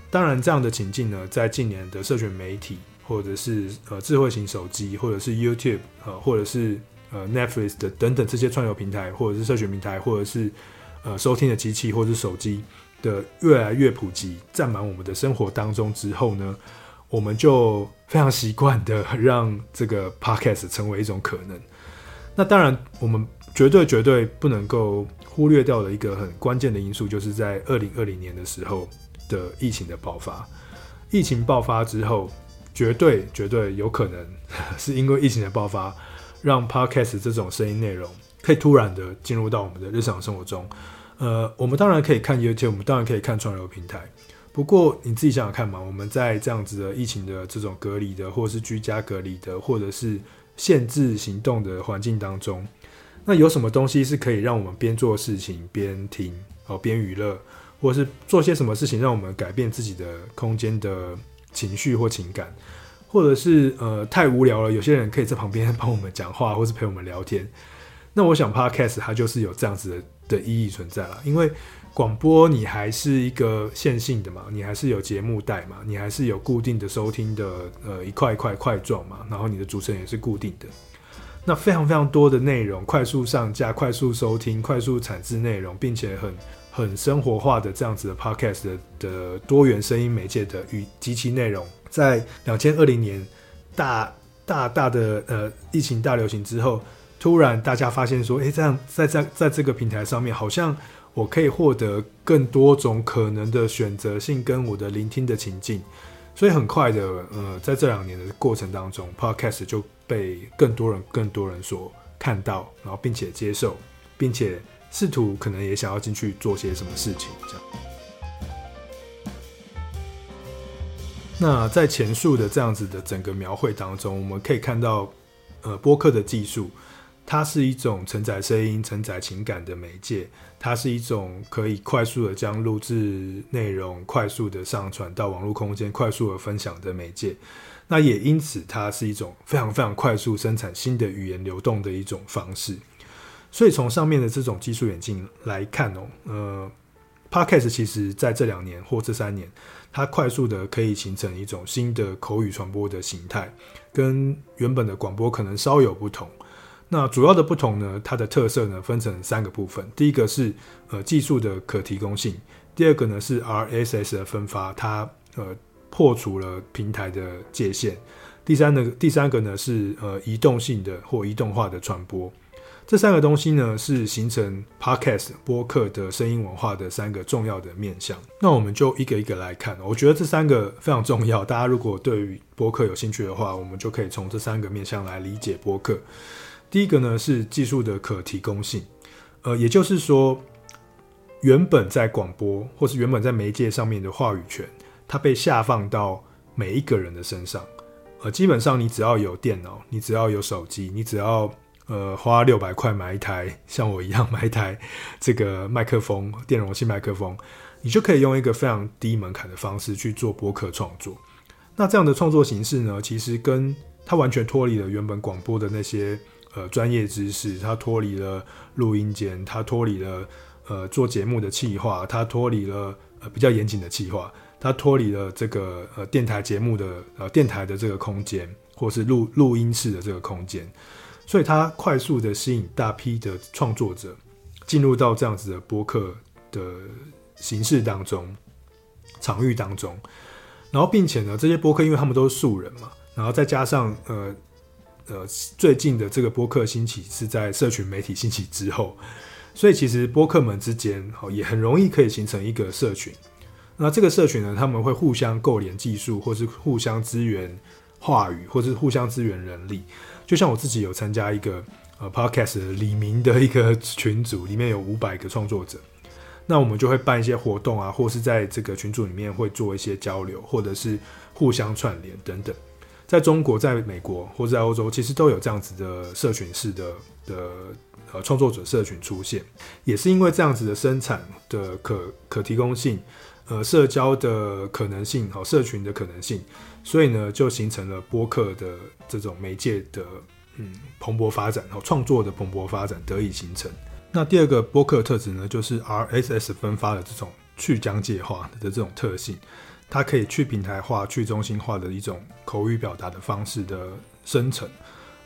当然，这样的情境呢，在近年的社群媒体，或者是呃智慧型手机，或者是 YouTube，呃，或者是呃 Netflix 的等等这些串流平台，或者是社群平台，或者是呃收听的机器，或者是手机的越来越普及，占满我们的生活当中之后呢，我们就非常习惯的让这个 Podcast 成为一种可能。那当然，我们绝对绝对不能够。忽略掉的一个很关键的因素，就是在二零二零年的时候的疫情的爆发。疫情爆发之后，绝对绝对有可能是因为疫情的爆发，让 Podcast 这种声音内容可以突然的进入到我们的日常生活中。呃，我们当然可以看 YouTube，我们当然可以看串流平台。不过你自己想想看嘛，我们在这样子的疫情的这种隔离的，或者是居家隔离的，或者是限制行动的环境当中。那有什么东西是可以让我们边做事情边听哦，边娱乐，或者是做些什么事情让我们改变自己的空间的情绪或情感，或者是呃太无聊了，有些人可以在旁边帮我们讲话，或是陪我们聊天。那我想 Podcast 它就是有这样子的的意义存在了，因为广播你还是一个线性的嘛，你还是有节目带嘛，你还是有固定的收听的呃一块一块块状嘛，然后你的主持人也是固定的。那非常非常多的内容，快速上架、快速收听、快速产制内容，并且很很生活化的这样子的 podcast 的，的多元声音媒介的与及其内容，在两千二零年大大大的呃疫情大流行之后，突然大家发现说，诶，这样在在在这个平台上面，好像我可以获得更多种可能的选择性跟我的聆听的情境。所以很快的，呃，在这两年的过程当中，Podcast 就被更多人、更多人所看到，然后并且接受，并且试图可能也想要进去做些什么事情，这样。那在前述的这样子的整个描绘当中，我们可以看到，呃，播客的技术。它是一种承载声音、承载情感的媒介，它是一种可以快速的将录制内容快速的上传到网络空间、快速的分享的媒介。那也因此，它是一种非常非常快速生产新的语言流动的一种方式。所以从上面的这种技术演进来看哦，呃，Podcast 其实在这两年或这三年，它快速的可以形成一种新的口语传播的形态，跟原本的广播可能稍有不同。那主要的不同呢，它的特色呢，分成三个部分。第一个是呃技术的可提供性，第二个呢是 RSS 的分发，它呃破除了平台的界限。第三个第三个呢是呃移动性的或移动化的传播。这三个东西呢是形成 Podcast 播客的声音文化的三个重要的面向。那我们就一个一个来看。我觉得这三个非常重要，大家如果对于播客有兴趣的话，我们就可以从这三个面向来理解播客。第一个呢是技术的可提供性，呃，也就是说，原本在广播或是原本在媒介上面的话语权，它被下放到每一个人的身上，呃，基本上你只要有电脑，你只要有手机，你只要呃花六百块买一台像我一样买一台 这个麦克风，电容器麦克风，你就可以用一个非常低门槛的方式去做播客创作。那这样的创作形式呢，其实跟它完全脱离了原本广播的那些。呃，专业知识，它脱离了录音间，它脱离了呃做节目的企划，它脱离了呃比较严谨的企划，它脱离了这个呃电台节目的呃电台的这个空间，或是录录音室的这个空间，所以它快速的吸引大批的创作者进入到这样子的播客的形式当中、场域当中，然后并且呢，这些播客因为他们都是素人嘛，然后再加上呃。呃，最近的这个播客兴起是在社群媒体兴起之后，所以其实播客们之间哦也很容易可以形成一个社群。那这个社群呢，他们会互相构连技术，或是互相支援话语，或是互相支援人力。就像我自己有参加一个呃 Podcast 李明的一个群组，里面有五百个创作者，那我们就会办一些活动啊，或是在这个群组里面会做一些交流，或者是互相串联等等。在中国、在美国或者在欧洲，其实都有这样子的社群式的的呃创作者社群出现，也是因为这样子的生产的可可提供性，呃，社交的可能性，好，社群的可能性，所以呢，就形成了播客的这种媒介的嗯蓬勃发展，好，创作的蓬勃发展得以形成。那第二个播客特质呢，就是 RSS 分发的这种去疆界化的这种特性。它可以去平台化、去中心化的一种口语表达的方式的生成。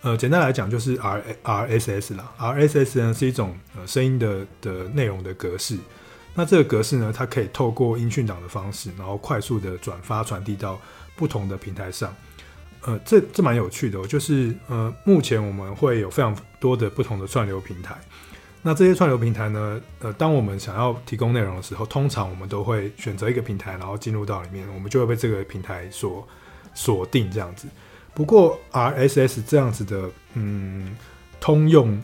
呃，简单来讲就是 R R S S 啦。R S S 呢是一种呃声音的的内容的格式。那这个格式呢，它可以透过音讯档的方式，然后快速的转发传递到不同的平台上。呃，这这蛮有趣的，就是呃，目前我们会有非常多的不同的串流平台。那这些串流平台呢？呃，当我们想要提供内容的时候，通常我们都会选择一个平台，然后进入到里面，我们就会被这个平台所锁定这样子。不过 RSS 这样子的，嗯，通用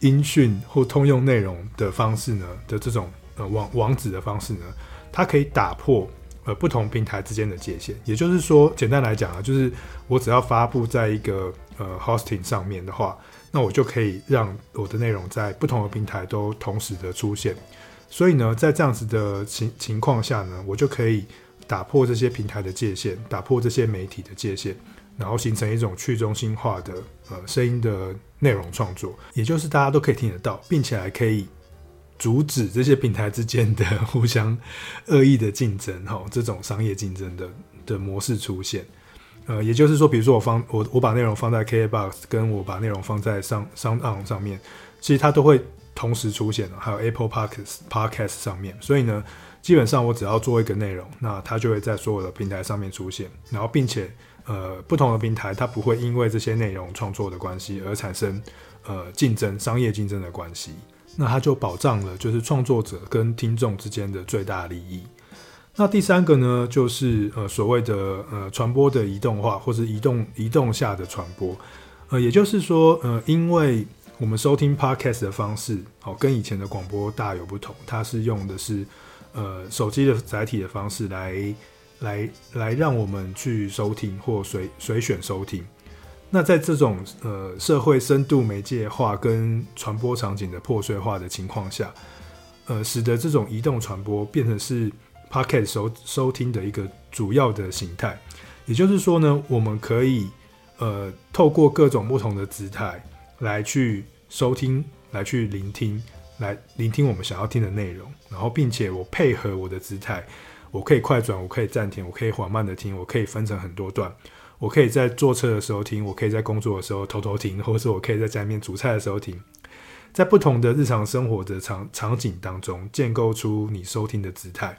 音讯或通用内容的方式呢的这种呃网网址的方式呢，它可以打破呃不同平台之间的界限。也就是说，简单来讲啊，就是我只要发布在一个呃 hosting 上面的话。那我就可以让我的内容在不同的平台都同时的出现，所以呢，在这样子的情情况下呢，我就可以打破这些平台的界限，打破这些媒体的界限，然后形成一种去中心化的呃声音的内容创作，也就是大家都可以听得到，并且还可以阻止这些平台之间的 互相恶意的竞争，哈，这种商业竞争的的模式出现。呃，也就是说，比如说我放我我把内容放在 KKBOX，跟我把内容放在 SoundOn 上面，其实它都会同时出现，还有 Apple Podcast Podcast 上面。所以呢，基本上我只要做一个内容，那它就会在所有的平台上面出现。然后，并且呃，不同的平台它不会因为这些内容创作的关系而产生呃竞争、商业竞争的关系。那它就保障了就是创作者跟听众之间的最大利益。那第三个呢，就是呃所谓的呃传播的移动化，或是移动移动下的传播。呃，也就是说，呃，因为我们收听 podcast 的方式，哦，跟以前的广播大有不同，它是用的是呃手机的载体的方式来来来让我们去收听或随随选收听。那在这种呃社会深度媒介化跟传播场景的破碎化的情况下，呃，使得这种移动传播变成是 Pocket 收收听的一个主要的形态。也就是说呢，我们可以呃透过各种不同的姿态来去收听，来去聆听，来聆听我们想要听的内容。然后，并且我配合我的姿态，我可以快转，我可以暂停，我可以缓慢的听，我可以分成很多段。我可以在坐车的时候听，我可以在工作的时候偷偷听，或者是我可以在家里面煮菜的时候听，在不同的日常生活的场场景当中，建构出你收听的姿态。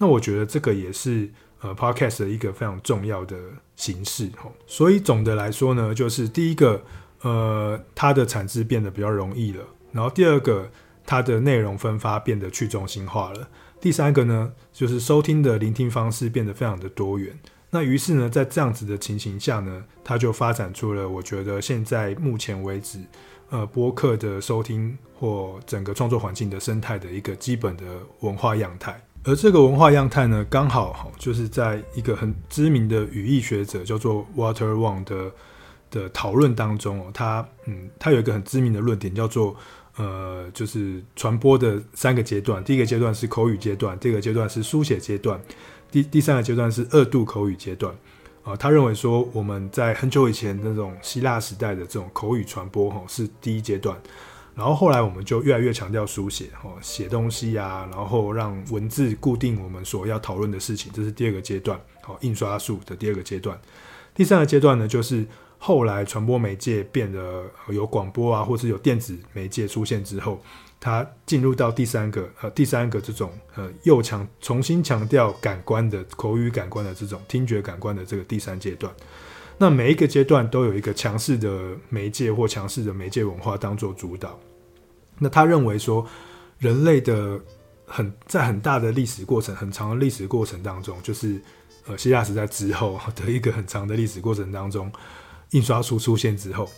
那我觉得这个也是呃 Podcast 的一个非常重要的形式哈。所以总的来说呢，就是第一个，呃，它的产值变得比较容易了；然后第二个，它的内容分发变得去中心化了；第三个呢，就是收听的聆听方式变得非常的多元。那于是呢，在这样子的情形下呢，它就发展出了我觉得现在目前为止，呃，播客的收听或整个创作环境的生态的一个基本的文化样态。而这个文化样态呢，刚好就是在一个很知名的语义学者叫做 Water Wang 的的讨论当中哦，他嗯，他有一个很知名的论点叫做呃，就是传播的三个阶段，第一个阶段是口语阶段，第二个阶段是书写阶段。第第三个阶段是二度口语阶段，啊，他认为说我们在很久以前那种希腊时代的这种口语传播，哈，是第一阶段，然后后来我们就越来越强调书写，哦，写东西啊，然后让文字固定我们所要讨论的事情，这是第二个阶段，好，印刷术的第二个阶段。第三个阶段呢，就是后来传播媒介变得有广播啊，或是有电子媒介出现之后。它进入到第三个呃，第三个这种呃，又强重新强调感官的口语感官的这种听觉感官的这个第三阶段。那每一个阶段都有一个强势的媒介或强势的媒介文化当做主导。那他认为说，人类的很在很大的历史过程，很长的历史过程当中，就是呃希腊时代之后的一个很长的历史过程当中，印刷术出现之后。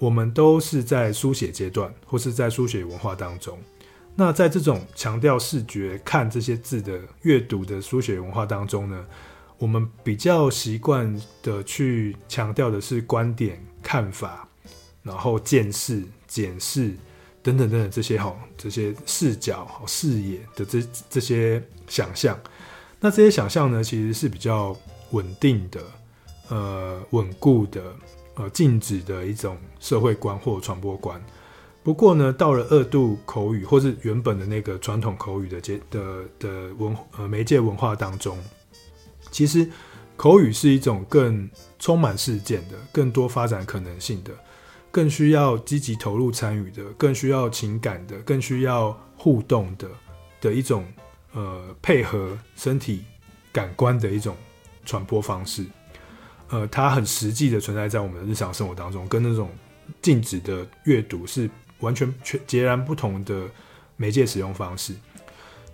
我们都是在书写阶段，或是在书写文化当中。那在这种强调视觉、看这些字的阅读的书写文化当中呢，我们比较习惯的去强调的是观点、看法，然后见识、检视等等等等这些哈，这些视角、视野的这这些想象。那这些想象呢，其实是比较稳定的，呃，稳固的。呃，静止的一种社会观或传播观。不过呢，到了二度口语，或是原本的那个传统口语的阶的的文呃媒介文化当中，其实口语是一种更充满事件的、更多发展可能性的、更需要积极投入参与的、更需要情感的、更需要互动的的一种呃配合身体感官的一种传播方式。呃，它很实际的存在在我们的日常生活当中，跟那种静止的阅读是完全全截然不同的媒介使用方式。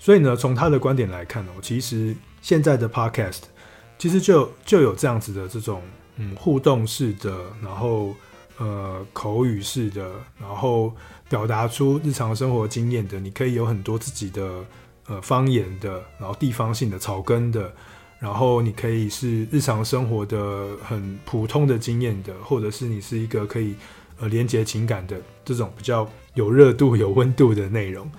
所以呢，从他的观点来看哦，其实现在的 Podcast 其实就就有这样子的这种嗯互动式的，然后呃口语式的，然后表达出日常生活经验的，你可以有很多自己的呃方言的，然后地方性的草根的。然后你可以是日常生活的很普通的经验的，或者是你是一个可以呃连接情感的这种比较有热度、有温度的内容。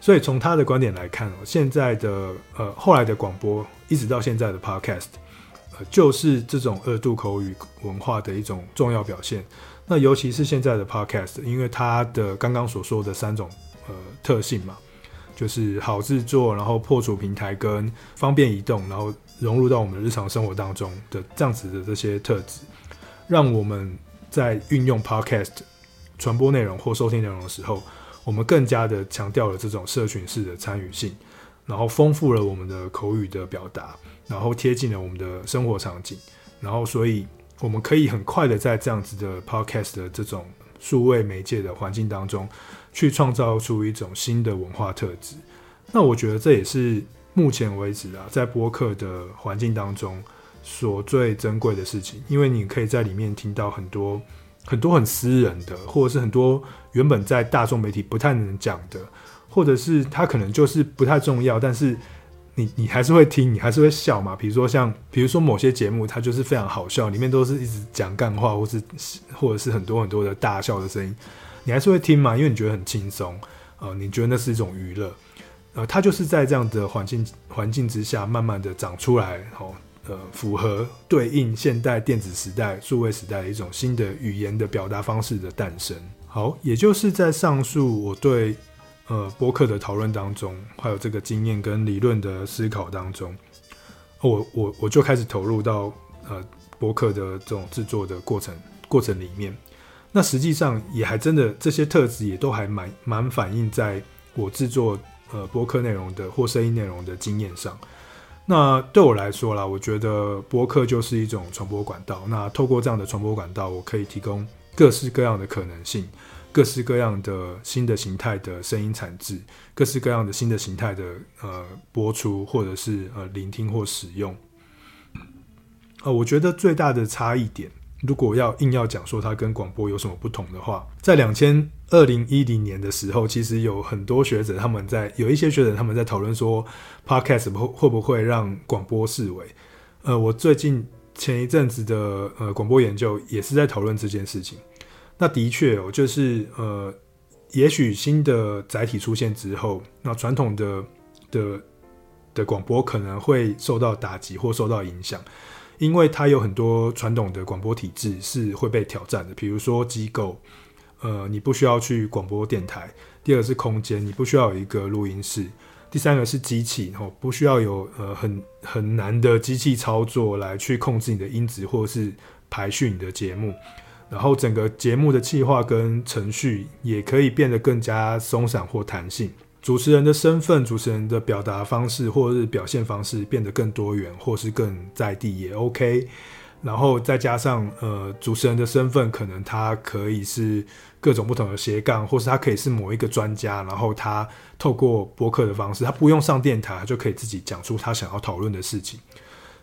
所以从他的观点来看，现在的呃后来的广播一直到现在的 Podcast，呃就是这种二度口语文化的一种重要表现。那尤其是现在的 Podcast，因为它的刚刚所说的三种呃特性嘛，就是好制作，然后破除平台跟方便移动，然后融入到我们日常生活当中的这样子的这些特质，让我们在运用 Podcast 传播内容或收听内容的时候，我们更加的强调了这种社群式的参与性，然后丰富了我们的口语的表达，然后贴近了我们的生活场景，然后所以我们可以很快的在这样子的 Podcast 的这种数位媒介的环境当中，去创造出一种新的文化特质。那我觉得这也是。目前为止啊，在播客的环境当中，所最珍贵的事情，因为你可以在里面听到很多很多很私人的，或者是很多原本在大众媒体不太能讲的，或者是它可能就是不太重要，但是你你还是会听，你还是会笑嘛。比如说像，比如说某些节目，它就是非常好笑，里面都是一直讲干话，或是或者是很多很多的大笑的声音，你还是会听嘛，因为你觉得很轻松，呃，你觉得那是一种娱乐。呃，它就是在这样的环境环境之下，慢慢的长出来，哦，呃，符合对应现代电子时代、数位时代的一种新的语言的表达方式的诞生。好，也就是在上述我对呃播客的讨论当中，还有这个经验跟理论的思考当中，我我我就开始投入到呃播客的这种制作的过程过程里面。那实际上也还真的这些特质也都还蛮蛮反映在我制作。呃，播客内容的或声音内容的经验上，那对我来说啦，我觉得播客就是一种传播管道。那透过这样的传播管道，我可以提供各式各样的可能性，各式各样的新的形态的声音产制，各式各样的新的形态的呃播出，或者是呃聆听或使用。呃，我觉得最大的差异点。如果要硬要讲说它跟广播有什么不同的话，在两千二零一零年的时候，其实有很多学者他们在有一些学者他们在讨论说，Podcast 会不会让广播式微？呃，我最近前一阵子的呃广播研究也是在讨论这件事情。那的确哦，就是呃，也许新的载体出现之后，那传统的的的广播可能会受到打击或受到影响。因为它有很多传统的广播体制是会被挑战的，比如说机构，呃，你不需要去广播电台；第二个是空间，你不需要有一个录音室；第三个是机器，哦，不需要有呃很很难的机器操作来去控制你的音质或是排序你的节目，然后整个节目的计划跟程序也可以变得更加松散或弹性。主持人的身份、主持人的表达方式或是表现方式变得更多元，或是更在地也 OK。然后再加上呃，主持人的身份可能他可以是各种不同的斜杠，或是他可以是某一个专家。然后他透过播客的方式，他不用上电台，就可以自己讲出他想要讨论的事情。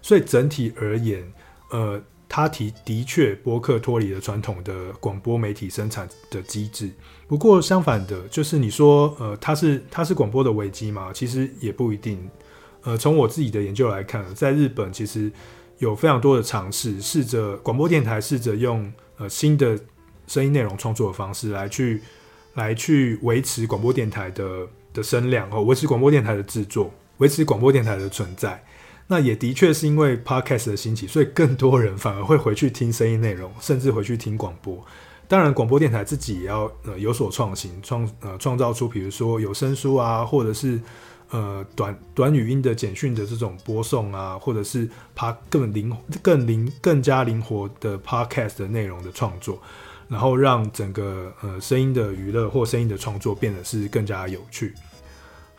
所以整体而言，呃。他提的确，博客脱离了传统的广播媒体生产的机制。不过相反的，就是你说，呃，它是它是广播的危机吗？其实也不一定。呃，从我自己的研究来看，在日本其实有非常多的尝试，试着广播电台试着用呃新的声音内容创作的方式来去来去维持广播电台的的声量，哦，维持广播电台的制作，维持广播电台的存在。那也的确是因为 Podcast 的兴起，所以更多人反而会回去听声音内容，甚至回去听广播。当然，广播电台自己也要呃有所创新，创呃创造出比如说有声书啊，或者是呃短短语音的简讯的这种播送啊，或者是 p 更灵更灵更加灵活的 Podcast 的内容的创作，然后让整个呃声音的娱乐或声音的创作变得是更加有趣。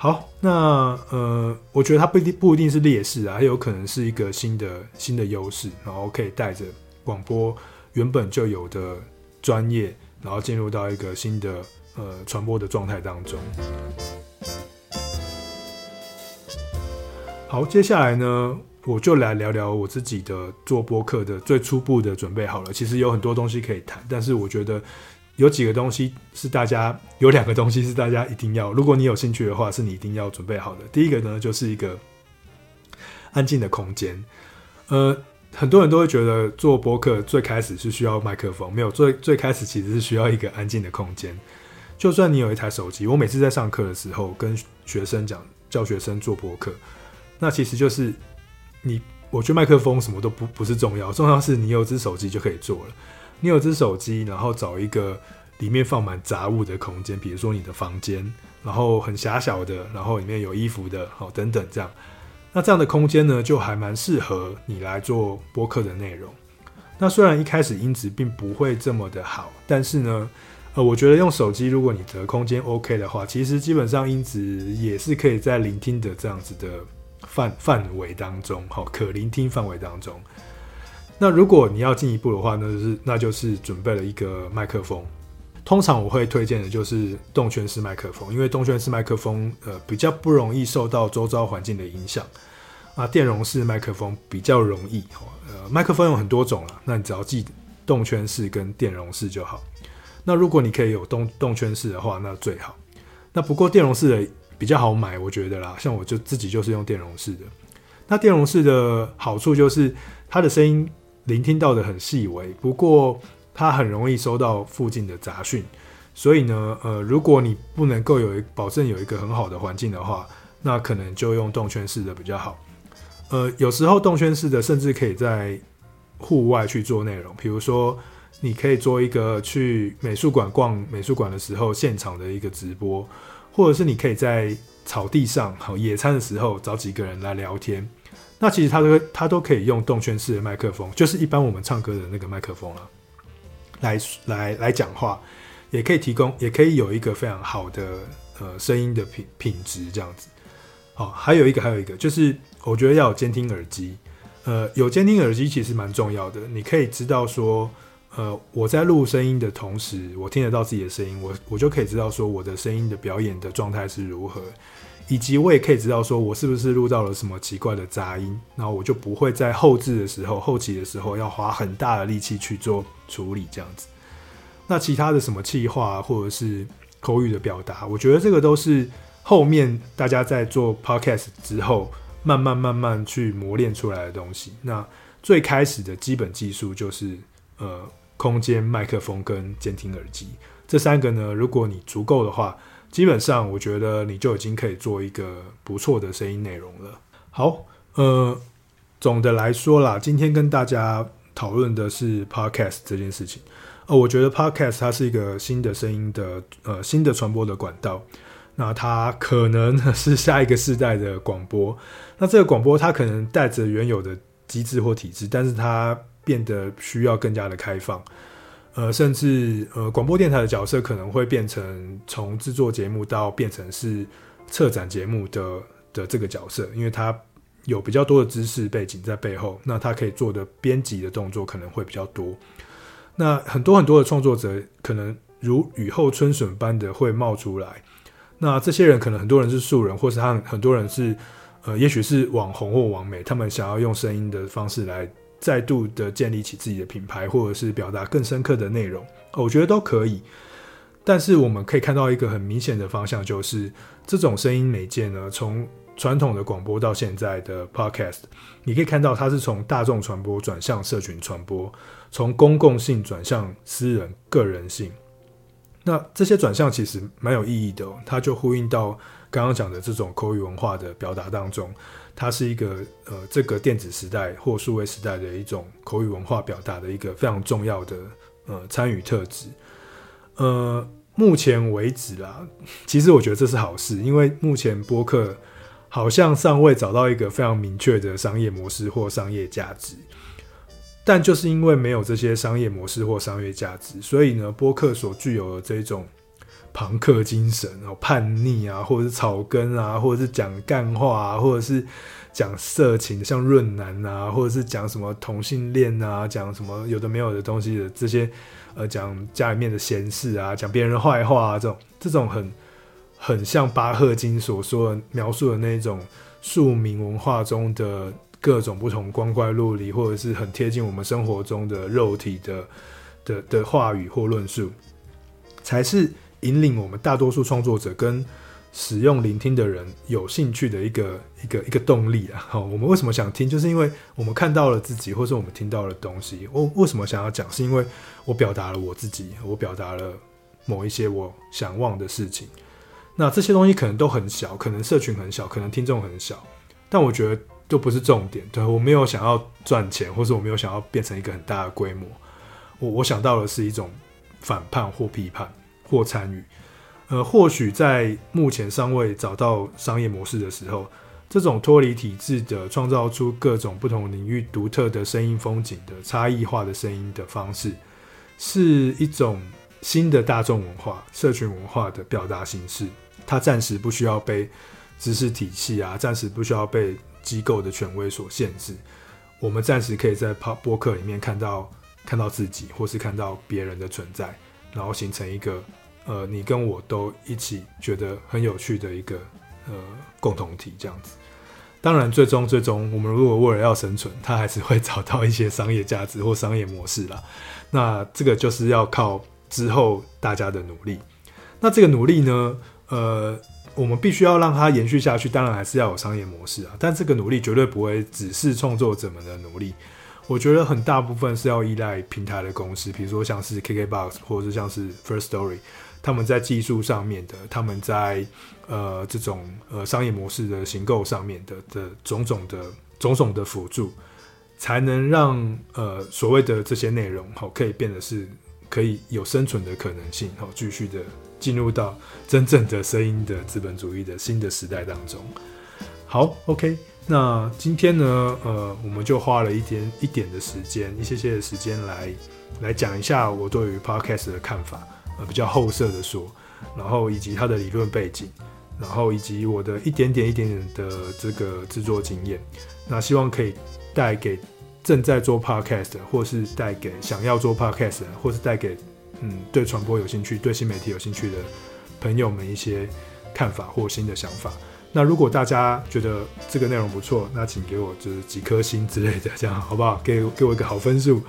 好，那呃，我觉得它不一定不一定是劣势啊，它有可能是一个新的新的优势，然后可以带着广播原本就有的专业，然后进入到一个新的呃传播的状态当中。好，接下来呢，我就来聊聊我自己的做播客的最初步的准备好了。其实有很多东西可以谈，但是我觉得。有几个东西是大家，有两个东西是大家一定要，如果你有兴趣的话，是你一定要准备好的。第一个呢，就是一个安静的空间。呃，很多人都会觉得做播客最开始是需要麦克风，没有，最最开始其实是需要一个安静的空间。就算你有一台手机，我每次在上课的时候跟学生讲，教学生做播客，那其实就是你，我觉得麦克风什么都不不是重要，重要是你有只手机就可以做了。你有只手机，然后找一个里面放满杂物的空间，比如说你的房间，然后很狭小的，然后里面有衣服的，好等等这样。那这样的空间呢，就还蛮适合你来做播客的内容。那虽然一开始音质并不会这么的好，但是呢，呃，我觉得用手机，如果你的空间 OK 的话，其实基本上音质也是可以在聆听的这样子的范范围当中，好，可聆听范围当中。那如果你要进一步的话，那就是那就是准备了一个麦克风。通常我会推荐的就是动圈式麦克风，因为动圈式麦克风呃比较不容易受到周遭环境的影响。啊，电容式麦克风比较容易。呃，麦克风有很多种了，那你只要记动圈式跟电容式就好。那如果你可以有动动圈式的话，那最好。那不过电容式的比较好买，我觉得啦，像我就自己就是用电容式的。那电容式的好处就是它的声音聆听到的很细微，不过它很容易收到附近的杂讯。所以呢，呃，如果你不能够有一保证有一个很好的环境的话，那可能就用动圈式的比较好。呃，有时候动圈式的甚至可以在户外去做内容，比如说你可以做一个去美术馆逛美术馆的时候现场的一个直播，或者是你可以在草地上好野餐的时候找几个人来聊天。那其实它都它都可以用动圈式的麦克风，就是一般我们唱歌的那个麦克风啊，来来来讲话，也可以提供，也可以有一个非常好的呃声音的品品质这样子。好，还有一个还有一个就是。我觉得要有监听耳机，呃，有监听耳机其实蛮重要的。你可以知道说，呃，我在录声音的同时，我听得到自己的声音，我我就可以知道说我的声音的表演的状态是如何，以及我也可以知道说我是不是录到了什么奇怪的杂音，然后我就不会在后置的时候、后期的时候要花很大的力气去做处理这样子。那其他的什么气话或者是口语的表达，我觉得这个都是后面大家在做 podcast 之后。慢慢慢慢去磨练出来的东西。那最开始的基本技术就是呃，空间麦克风跟监听耳机这三个呢，如果你足够的话，基本上我觉得你就已经可以做一个不错的声音内容了。好，呃，总的来说啦，今天跟大家讨论的是 Podcast 这件事情。呃，我觉得 Podcast 它是一个新的声音的呃新的传播的管道。那它可能是下一个世代的广播。那这个广播它可能带着原有的机制或体制，但是它变得需要更加的开放。呃，甚至呃，广播电台的角色可能会变成从制作节目到变成是策展节目的的这个角色，因为它有比较多的知识背景在背后。那它可以做的编辑的动作可能会比较多。那很多很多的创作者可能如雨后春笋般的会冒出来。那这些人可能很多人是素人，或是他很多人是，呃，也许是网红或网美，他们想要用声音的方式来再度的建立起自己的品牌，或者是表达更深刻的内容，我觉得都可以。但是我们可以看到一个很明显的方向，就是这种声音媒介呢，从传统的广播到现在的 Podcast，你可以看到它是从大众传播转向社群传播，从公共性转向私人个人性。那这些转向其实蛮有意义的，它就呼应到刚刚讲的这种口语文化的表达当中，它是一个呃这个电子时代或数位时代的一种口语文化表达的一个非常重要的呃参与特质。呃，目前为止啦，其实我觉得这是好事，因为目前播客好像尚未找到一个非常明确的商业模式或商业价值。但就是因为没有这些商业模式或商业价值，所以呢，播客所具有的这种朋克精神，哦叛逆啊，或者是草根啊，或者是讲干话啊，或者是讲色情，像润男啊，或者是讲什么同性恋啊，讲什么有的没有的东西的这些，呃，讲家里面的闲事啊，讲别人的坏话啊，这种这种很很像巴赫金所说的描述的那种庶民文化中的。各种不同光怪陆离，或者是很贴近我们生活中的肉体的的的话语或论述，才是引领我们大多数创作者跟使用聆听的人有兴趣的一个一个一个动力啊！好，我们为什么想听？就是因为我们看到了自己，或是我们听到了东西。我为什么想要讲？是因为我表达了我自己，我表达了某一些我想忘的事情。那这些东西可能都很小，可能社群很小，可能听众很小，但我觉得。都不是重点，对，我没有想要赚钱，或是我没有想要变成一个很大的规模。我我想到的是一种反叛或批判或参与。呃，或许在目前尚未找到商业模式的时候，这种脱离体制的创造出各种不同领域独特的声音风景的差异化的声音的方式，是一种新的大众文化、社群文化的表达形式。它暂时不需要被知识体系啊，暂时不需要被。机构的权威所限制，我们暂时可以在播播客里面看到看到自己，或是看到别人的存在。然后形成一个呃你跟我都一起觉得很有趣的一个呃共同体这样子。当然，最终最终，我们如果为了要生存，它还是会找到一些商业价值或商业模式啦。那这个就是要靠之后大家的努力。那这个努力呢，呃，我们必须要让它延续下去，当然还是要有商业模式啊。但这个努力绝对不会只是创作者们的努力，我觉得很大部分是要依赖平台的公司，比如说像是 KKBOX 或者是像是 First Story。他们在技术上面的，他们在呃这种呃商业模式的行构上面的的种种的种种的辅助，才能让呃所谓的这些内容好可以变得是可以有生存的可能性，好继续的进入到真正的声音的资本主义的新的时代当中。好，OK，那今天呢，呃，我们就花了一点一点的时间，一些些的时间来来讲一下我对于 Podcast 的看法。比较后设的说，然后以及它的理论背景，然后以及我的一点点一点点的这个制作经验，那希望可以带给正在做 podcast，或是带给想要做 podcast，或是带给嗯对传播有兴趣、对新媒体有兴趣的朋友们一些看法或新的想法。那如果大家觉得这个内容不错，那请给我就是几颗星之类的，这样好不好？给给我一个好分数。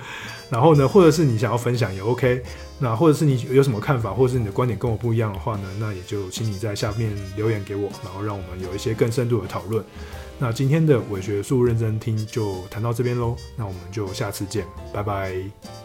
然后呢，或者是你想要分享也 OK。那或者是你有什么看法，或者是你的观点跟我不一样的话呢，那也就请你在下面留言给我，然后让我们有一些更深度的讨论。那今天的伪学术认真听就谈到这边喽，那我们就下次见，拜拜。